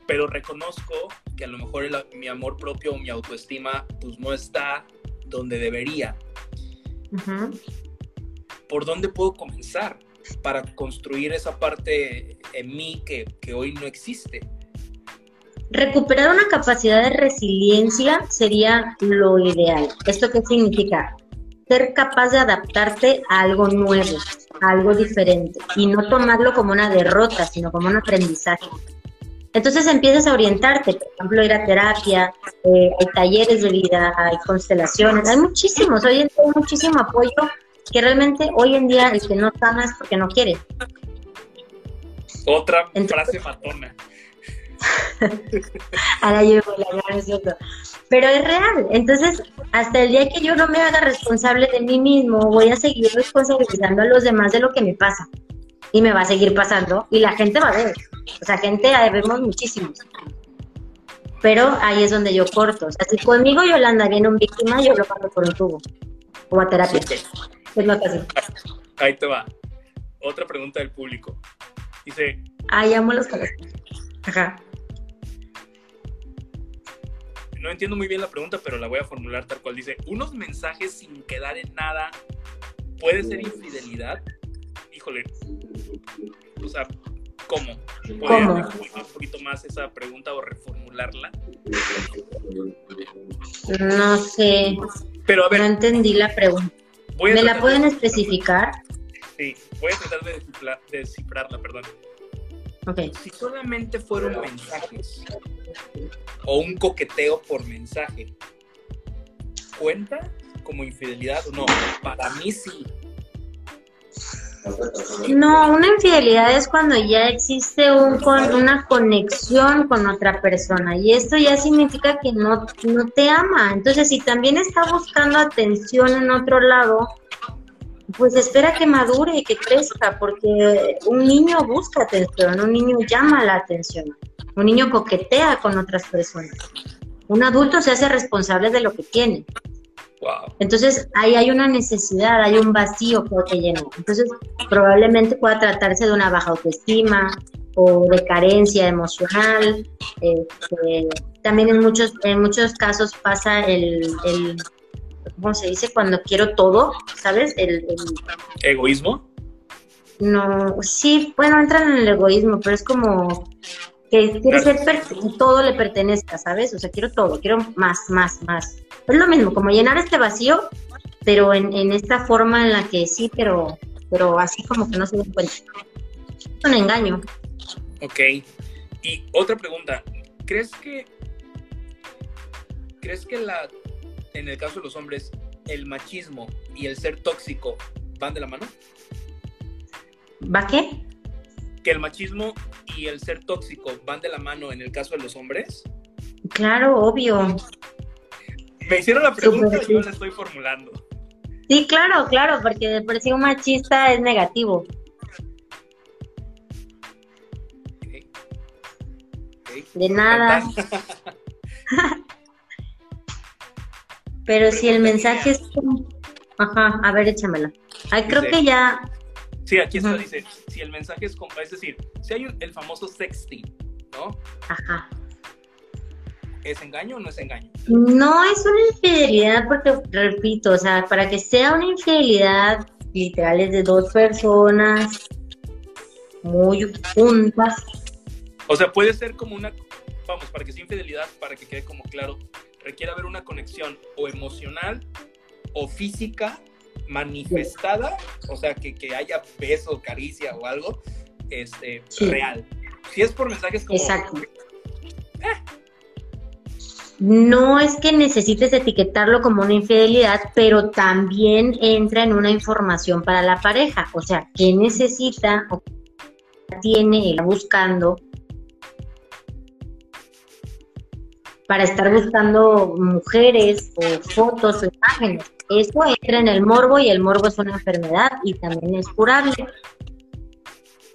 pero reconozco que a lo mejor mi amor propio o mi autoestima pues no está donde debería. ¿Por dónde puedo comenzar? Para construir esa parte en mí que, que hoy no existe. Recuperar una capacidad de resiliencia sería lo ideal. ¿Esto qué significa? Ser capaz de adaptarte a algo nuevo, a algo diferente y no tomarlo como una derrota, sino como un aprendizaje. Entonces empiezas a orientarte, por ejemplo, ir a terapia, eh, hay talleres de vida, hay constelaciones, hay muchísimos, hoy en hay muchísimo apoyo que realmente hoy en día el que no sana es porque no quiere. Otra frase matona. Ahora yo la cierto. Pero es real. Entonces, hasta el día que yo no me haga responsable de mí mismo, voy a seguir responsabilizando a los demás de lo que me pasa. Y me va a seguir pasando y la gente va a ver. O sea, gente, vemos muchísimos. Pero ahí es donde yo corto. O sea, si conmigo Yolanda viene un víctima, yo lo pago por un tubo. O a terapia. Es más fácil. Ahí te va. Otra pregunta del público. Dice. Ay, amo los colores. Ajá. No entiendo muy bien la pregunta, pero la voy a formular tal cual. Dice, ¿unos mensajes sin quedar en nada puede ser infidelidad? Híjole. O sea, ¿cómo? ¿Podría un poquito más esa pregunta o reformularla? No sé. Pero a ver. No entendí la pregunta. ¿Me la pueden especificar? Sí, voy a tratar de, descifrarla, perdón. Si solamente fueron mensajes o un coqueteo por mensaje, ¿cuenta como infidelidad o no? Para mí sí. No, una infidelidad es cuando ya existe un, con, una conexión con otra persona y esto ya significa que no, no te ama. Entonces, si también está buscando atención en otro lado, pues espera que madure y que crezca, porque un niño busca atención, un niño llama la atención, un niño coquetea con otras personas. Un adulto se hace responsable de lo que tiene. Entonces, ahí hay una necesidad, hay un vacío que llenar. Entonces, probablemente pueda tratarse de una baja autoestima o de carencia emocional. Este, también en muchos, en muchos casos pasa el ¿cómo se dice? Cuando quiero todo, ¿sabes? El, ¿Egoísmo? No, sí, bueno, entran en el egoísmo, pero es como que quiere ser que todo le pertenezca, ¿sabes? O sea, quiero todo, quiero más, más, más. Es lo mismo, como llenar este vacío, pero en, en esta forma en la que sí, pero, pero así como que no se den cuenta. Es un engaño. Ok. Y otra pregunta, ¿crees que crees que la en el caso de los hombres, el machismo y el ser tóxico van de la mano? ¿Va qué? Que el machismo y el ser tóxico van de la mano en el caso de los hombres. Claro, obvio. Me hicieron la pregunta y yo la estoy formulando. Sí, claro, claro, porque de por sí un machista es negativo. De nada. Pero si el mensaje es... Ajá, a ver, échamela. Ay, creo que ya... Sí, aquí está, dice, si el mensaje es es decir, si hay el famoso sexting, ¿no? Ajá. ¿Es engaño o no es engaño? No es una infidelidad porque, repito, o sea, para que sea una infidelidad literal es de dos personas muy juntas. O sea, puede ser como una, vamos, para que sea infidelidad, para que quede como claro, requiere haber una conexión o emocional o física manifestada, o sea, que, haya beso, caricia o algo, este, real. Si es por mensajes como... Exacto. Eh. No es que necesites etiquetarlo como una infidelidad, pero también entra en una información para la pareja. O sea, ¿qué necesita o tiene buscando para estar buscando mujeres o fotos o imágenes. Eso entra en el morbo y el morbo es una enfermedad y también es curable.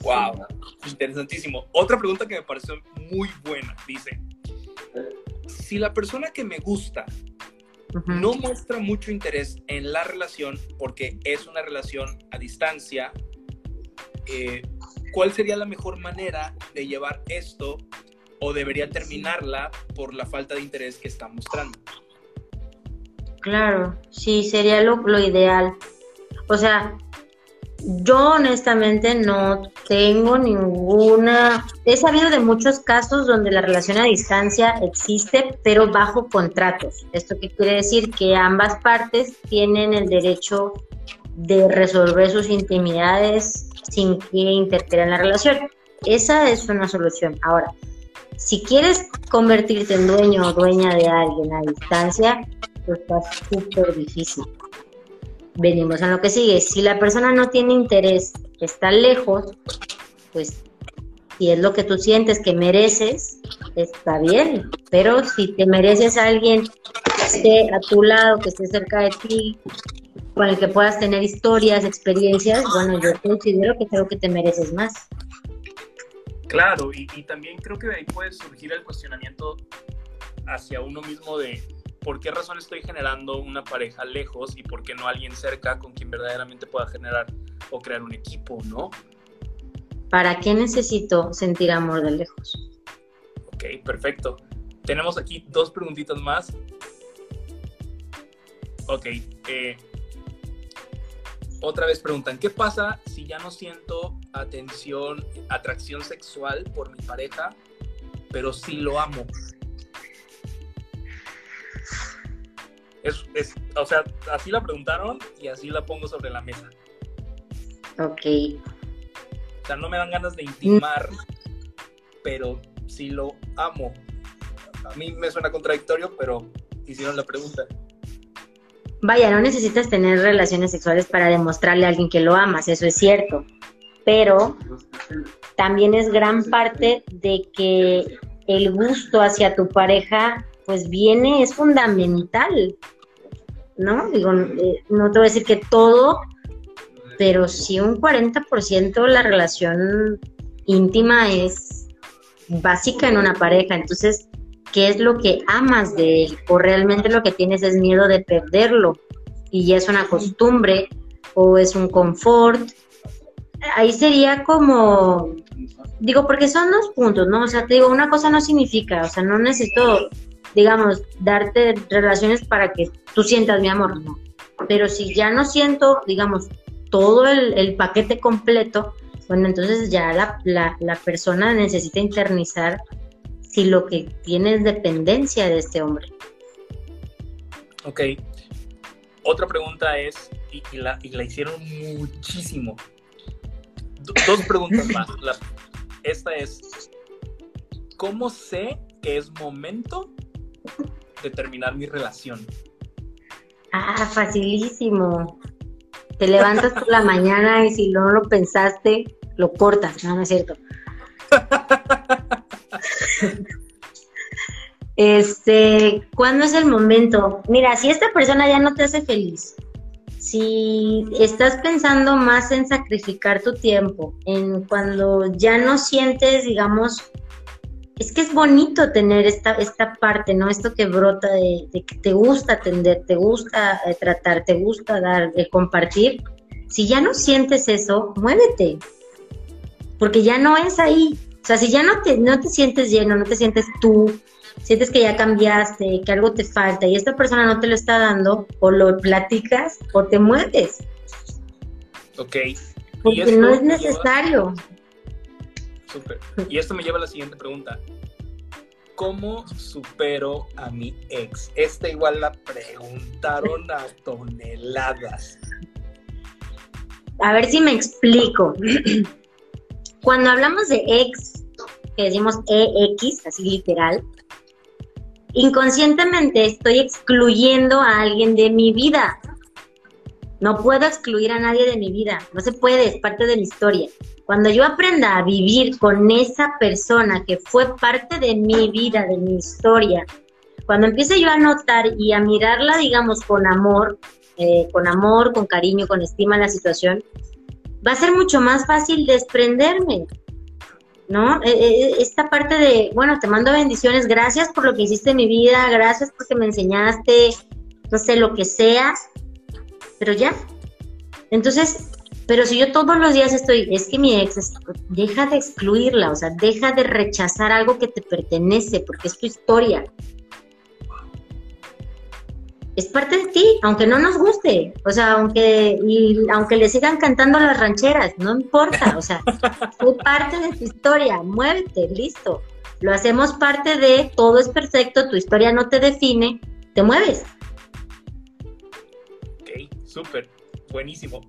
Wow, interesantísimo. Otra pregunta que me pareció muy buena, dice, si la persona que me gusta no muestra mucho interés en la relación porque es una relación a distancia, eh, ¿cuál sería la mejor manera de llevar esto o debería terminarla por la falta de interés que está mostrando. Claro, sí, sería lo, ideal. O sea, yo honestamente no tengo ninguna... He sabido de muchos casos donde la relación a distancia existe, pero bajo contratos. ¿Esto qué quiere decir? Que ambas partes tienen el derecho de resolver sus intimidades sin que interfieran la relación. Esa es una solución. Ahora, si quieres convertirte en dueño o dueña de alguien a distancia, pues está súper difícil. Venimos a lo que sigue. Si la persona no tiene interés, está lejos, pues si es lo que tú sientes que mereces, está bien. Pero si te mereces a alguien esté a tu lado, que esté cerca de ti, con el que puedas tener historias, experiencias, bueno, yo considero que creo que te mereces más. Claro, y, también creo que de ahí puede surgir el cuestionamiento hacia uno mismo de por qué razón estoy generando una pareja lejos y por qué no alguien cerca con quien verdaderamente pueda generar o crear un equipo, ¿no? ¿Para qué necesito sentir amor de lejos? Ok, perfecto. Tenemos aquí dos preguntitas más. Ok, eh, otra vez preguntan, ¿qué pasa si ya no siento atención, atracción sexual por mi pareja, pero sí lo amo? Es, o sea, así la preguntaron y así la pongo sobre la mesa. Ok. O sea, no me dan ganas de intimar, pero sí lo amo. A mí me suena contradictorio, pero hicieron la pregunta. Vaya, no necesitas tener relaciones sexuales para demostrarle a alguien que lo amas, eso es cierto. Pero también es gran parte de que el gusto hacia tu pareja, pues viene, es fundamental. ¿No? Digo, eh, no te voy a decir que todo, pero sí un 40% la relación íntima es básica en una pareja. Entonces, qué es lo que amas de él o realmente lo que tienes es miedo de perderlo y ya es una costumbre o es un confort. Ahí sería como, digo, porque son dos puntos, ¿no? O sea, te digo, una cosa no significa, o sea, no necesito, digamos, darte relaciones para que tú sientas mi amor, no. Pero si ya no siento, digamos, todo el, paquete completo, bueno, entonces ya la, la, la persona necesita internizar si lo que tiene es dependencia de este hombre. Ok. Otra pregunta es, y, la, hicieron muchísimo. dos preguntas más. esta es, ¿cómo sé que es momento de terminar mi relación? Ah, facilísimo. Te levantas por la mañana y si no lo pensaste, lo cortas. No, no es cierto. Este, ¿cuándo es el momento? Mira, si esta persona ya no te hace feliz, si estás pensando más en sacrificar tu tiempo, en cuando ya no sientes, digamos, es que es bonito tener esta, esta parte, ¿no? Esto que brota de, que te gusta atender, te gusta eh, tratar, te gusta dar, de compartir. Si ya no sientes eso, muévete, porque ya no es ahí. O sea, si ya no te, no te sientes lleno, no te sientes tú, sientes que ya cambiaste, que algo te falta y esta persona no te lo está dando, o lo platicas o te mueves. Ok. Porque no es necesario. Súper. Y esto me lleva a la siguiente pregunta. ¿Cómo supero a mi ex? Esta igual la preguntaron a toneladas. A ver si me explico. Cuando hablamos de ex, que decimos EX, así literal, inconscientemente estoy excluyendo a alguien de mi vida. No puedo excluir a nadie de mi vida, no se puede, es parte de mi historia. Cuando yo aprenda a vivir con esa persona que fue parte de mi vida, de mi historia, cuando empiece yo a notar y a mirarla, digamos, con amor, eh, con amor, con cariño, con estima la situación, va a ser mucho más fácil desprenderme. ¿No? Eh, eh, esta parte de, bueno, te mando bendiciones, gracias por lo que hiciste en mi vida, gracias porque me enseñaste, no sé, lo que sea, pero ya. Entonces, pero si yo todos los días estoy, es que mi ex, deja de excluirla, o sea, deja de rechazar algo que te pertenece, porque es tu historia es parte de ti, aunque no nos guste, o sea, aunque y aunque le sigan cantando las rancheras, no importa, o sea, fue parte de tu historia, muévete, listo. Lo hacemos parte de todo es perfecto, tu historia no te define, te mueves. Ok, súper, buenísimo.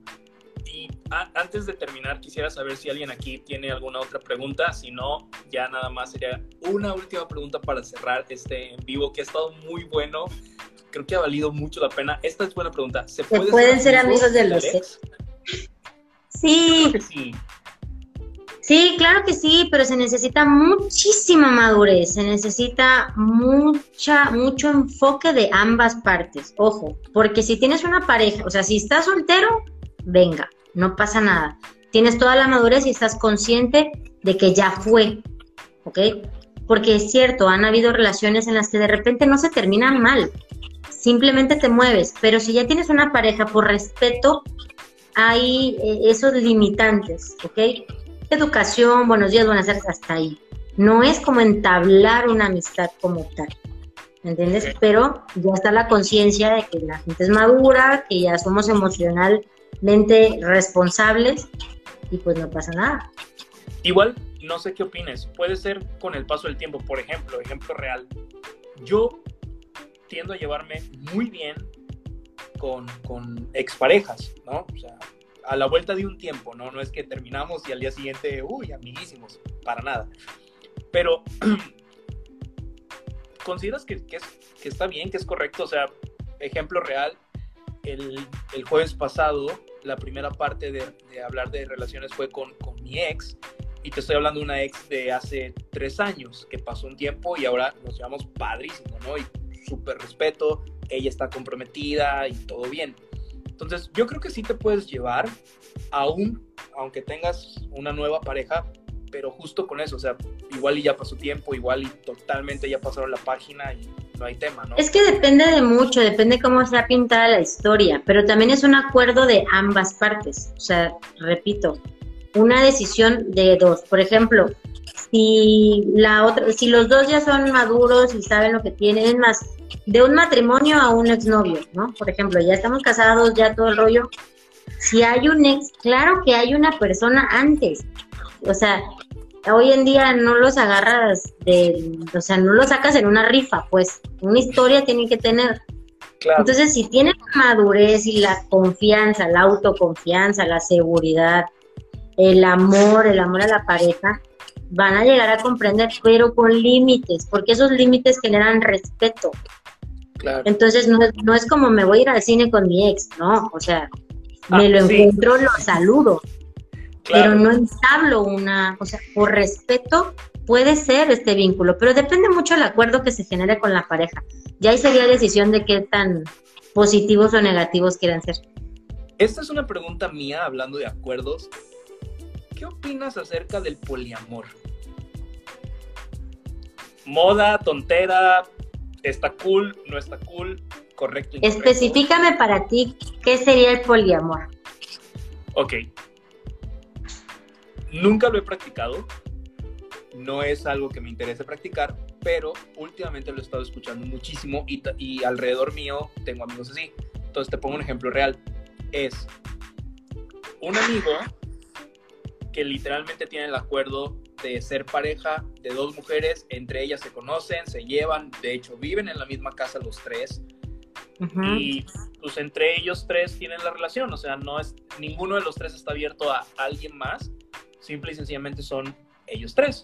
Y antes de terminar, quisiera saber si alguien aquí tiene alguna otra pregunta. Si no, ya nada más sería una última pregunta para cerrar este en vivo, que ha estado muy bueno creo que ha valido mucho la pena. Esta es buena pregunta. ¿Se, pueden ser amigos de los ex? Sí. sí. Sí, claro que sí, pero se necesita muchísima madurez, se necesita mucha, mucho enfoque de ambas partes. Ojo, porque si tienes una pareja, o sea, si estás soltero, venga, no pasa nada. Tienes toda la madurez y estás consciente de que ya fue, ¿ok? Porque es cierto, han habido relaciones en las que de repente no se terminan mal, simplemente te mueves, pero si ya tienes una pareja por respeto, hay eh, esos limitantes, ¿ok? Educación, buenos días, buenas tardes, hasta ahí. No es como entablar una amistad como tal, ¿entiendes? Pero ya está la conciencia de que la gente es madura, que ya somos emocionalmente responsables y pues no pasa nada. Igual, no sé qué opines, puede ser con el paso del tiempo, por ejemplo, ejemplo real. Yo tiendo a llevarme muy bien con, con exparejas, ¿no? O sea, a la vuelta de un tiempo, ¿no? No es que terminamos y al día siguiente, uy, amiguísimos, para nada. Pero, ¿consideras que, que, está bien, que es correcto? O sea, ejemplo real, el, el jueves pasado, la primera parte de, de hablar de relaciones fue con, con, mi ex, y te estoy hablando de una ex de hace tres años, que pasó un tiempo y ahora nos llevamos padrísimo, ¿no? Y súper respeto, ella está comprometida y todo bien. Entonces, yo creo que sí te puedes llevar, aún, aunque tengas una nueva pareja, pero justo con eso, o sea, igual y ya pasó tiempo, igual y totalmente ya pasaron la página y no hay tema, ¿no? Es que depende de mucho, depende cómo sea pintada la historia, pero también es un acuerdo de ambas partes, o sea, repito, una decisión de dos. Por ejemplo, si la otra, si los dos ya son maduros y saben lo que tienen, es más, de un matrimonio a un exnovio, ¿no? Por ejemplo, ya estamos casados, ya todo el rollo. Si hay un ex, claro que hay una persona antes. O sea, hoy en día no los agarras de, o sea, no los sacas en una rifa, pues una historia tiene que tener. Entonces, si tienen madurez y la confianza, la autoconfianza, la seguridad, el amor, el amor a la pareja, van a llegar a comprender, pero con límites, porque esos límites generan respeto. Entonces no, no, es como me voy a ir al cine con mi ex, no, o sea, ah, me lo encuentro, lo saludo, pero no entablo una, o sea, por respeto puede ser este vínculo, pero depende mucho del acuerdo que se genere con la pareja. Ya ahí sería decisión de qué tan positivos o negativos quieran ser. Esta es una pregunta mía, hablando de acuerdos. ¿Qué opinas acerca del poliamor? Moda, tontera, está cool, no está cool, correcto. Especifícame para ti qué sería el poliamor. Ok. Nunca lo he practicado. No es algo que me interese practicar, pero últimamente lo he estado escuchando muchísimo y, y alrededor mío tengo amigos así. Entonces te pongo un ejemplo real. Es un amigo que literalmente tiene el acuerdo de ser pareja de dos mujeres, entre ellas se conocen, se llevan, de hecho viven en la misma casa los tres. Y pues entre ellos tres tienen la relación, o sea, no es ninguno de los tres está abierto a alguien más, simple y sencillamente son ellos tres.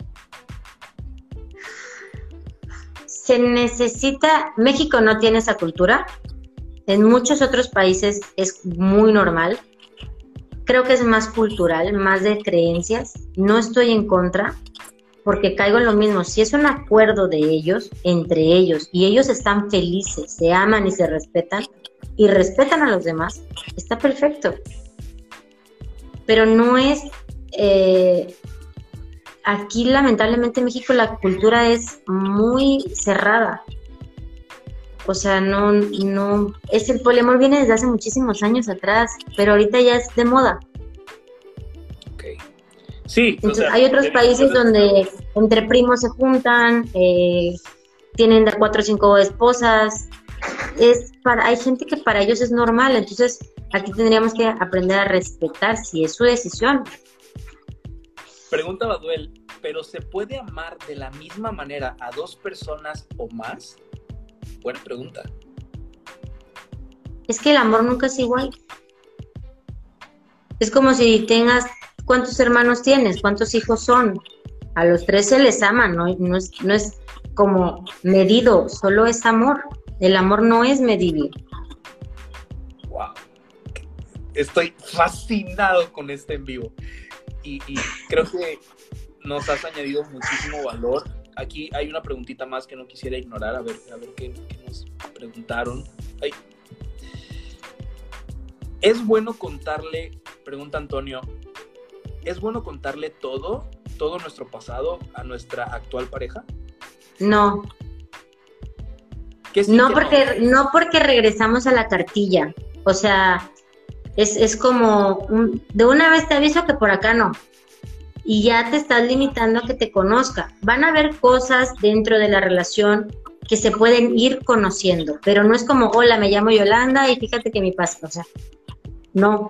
Se necesita, México no tiene esa cultura, en muchos otros países es muy normal, creo que es más cultural, más de creencias. No estoy en contra, porque caigo en lo mismo. Si es un acuerdo de ellos, entre ellos, y ellos están felices, se aman y se respetan, y respetan a los demás, está perfecto. Pero no es... Eh, aquí lamentablemente en México la cultura es muy cerrada. O sea, no, no, es el poliamor viene desde hace muchísimos años atrás, pero ahorita ya es de moda. Ok. Sí. hay otros países donde entre primos se juntan, eh, tienen de cuatro o cinco esposas. Es para, hay gente que para ellos es normal, entonces aquí tendríamos que aprender a respetar si es su decisión. Pregunta Baduel, ¿pero se puede amar de la misma manera a dos personas o más? Buena pregunta. Es que el amor nunca es igual. Es como si tengas, ¿cuántos hermanos tienes? ¿Cuántos hijos son? A los tres se les ama, ¿no? No es, no es como medido, solo es amor. El amor no es medible. Wow. Estoy fascinado con este en vivo. y, creo que nos has añadido muchísimo valor. Aquí hay una preguntita más que no quisiera ignorar, a ver, a ver qué, nos preguntaron. ¿Es bueno contarle, pregunta Antonio, ¿es bueno contarle todo, todo nuestro pasado a nuestra actual pareja? No. no porque, no? porque regresamos a la cartilla. O sea, es, como, de una vez te aviso que por acá no. Y ya te estás limitando a que te conozca. Van a haber cosas dentro de la relación que se pueden ir conociendo, pero no es como, hola, me llamo Yolanda y fíjate que mi pasa, o sea, no,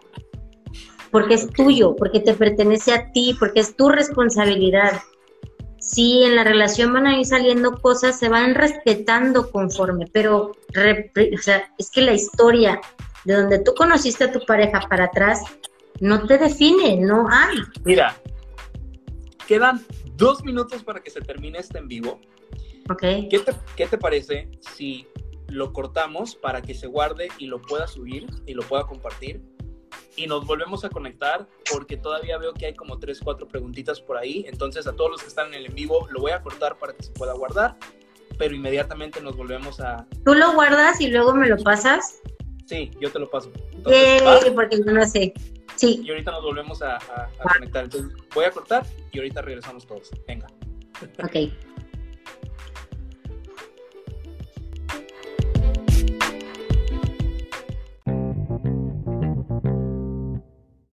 porque es tuyo, porque te pertenece a ti, porque es tu responsabilidad. Sí, en la relación van a ir saliendo cosas, se van respetando conforme, pero o sea, es que la historia de donde tú conociste a tu pareja para atrás no te define, no hay. Mira, quedan dos minutos para que se termine este en vivo. Ok. ¿Qué te, ¿Qué te parece si lo cortamos para que se guarde y lo pueda subir y lo pueda compartir? y nos volvemos a conectar porque todavía veo que hay como tres, cuatro preguntitas por ahí. Entonces a todos los que están en el en vivo lo voy a cortar para que se pueda guardar, pero inmediatamente nos volvemos a... ¿Tú lo guardas y luego me lo pasas? Sí, yo te lo paso. Entonces, porque yo no sé. Sí. Y ahorita nos volvemos a, conectar. Entonces voy a cortar y ahorita regresamos todos. Venga. Ok.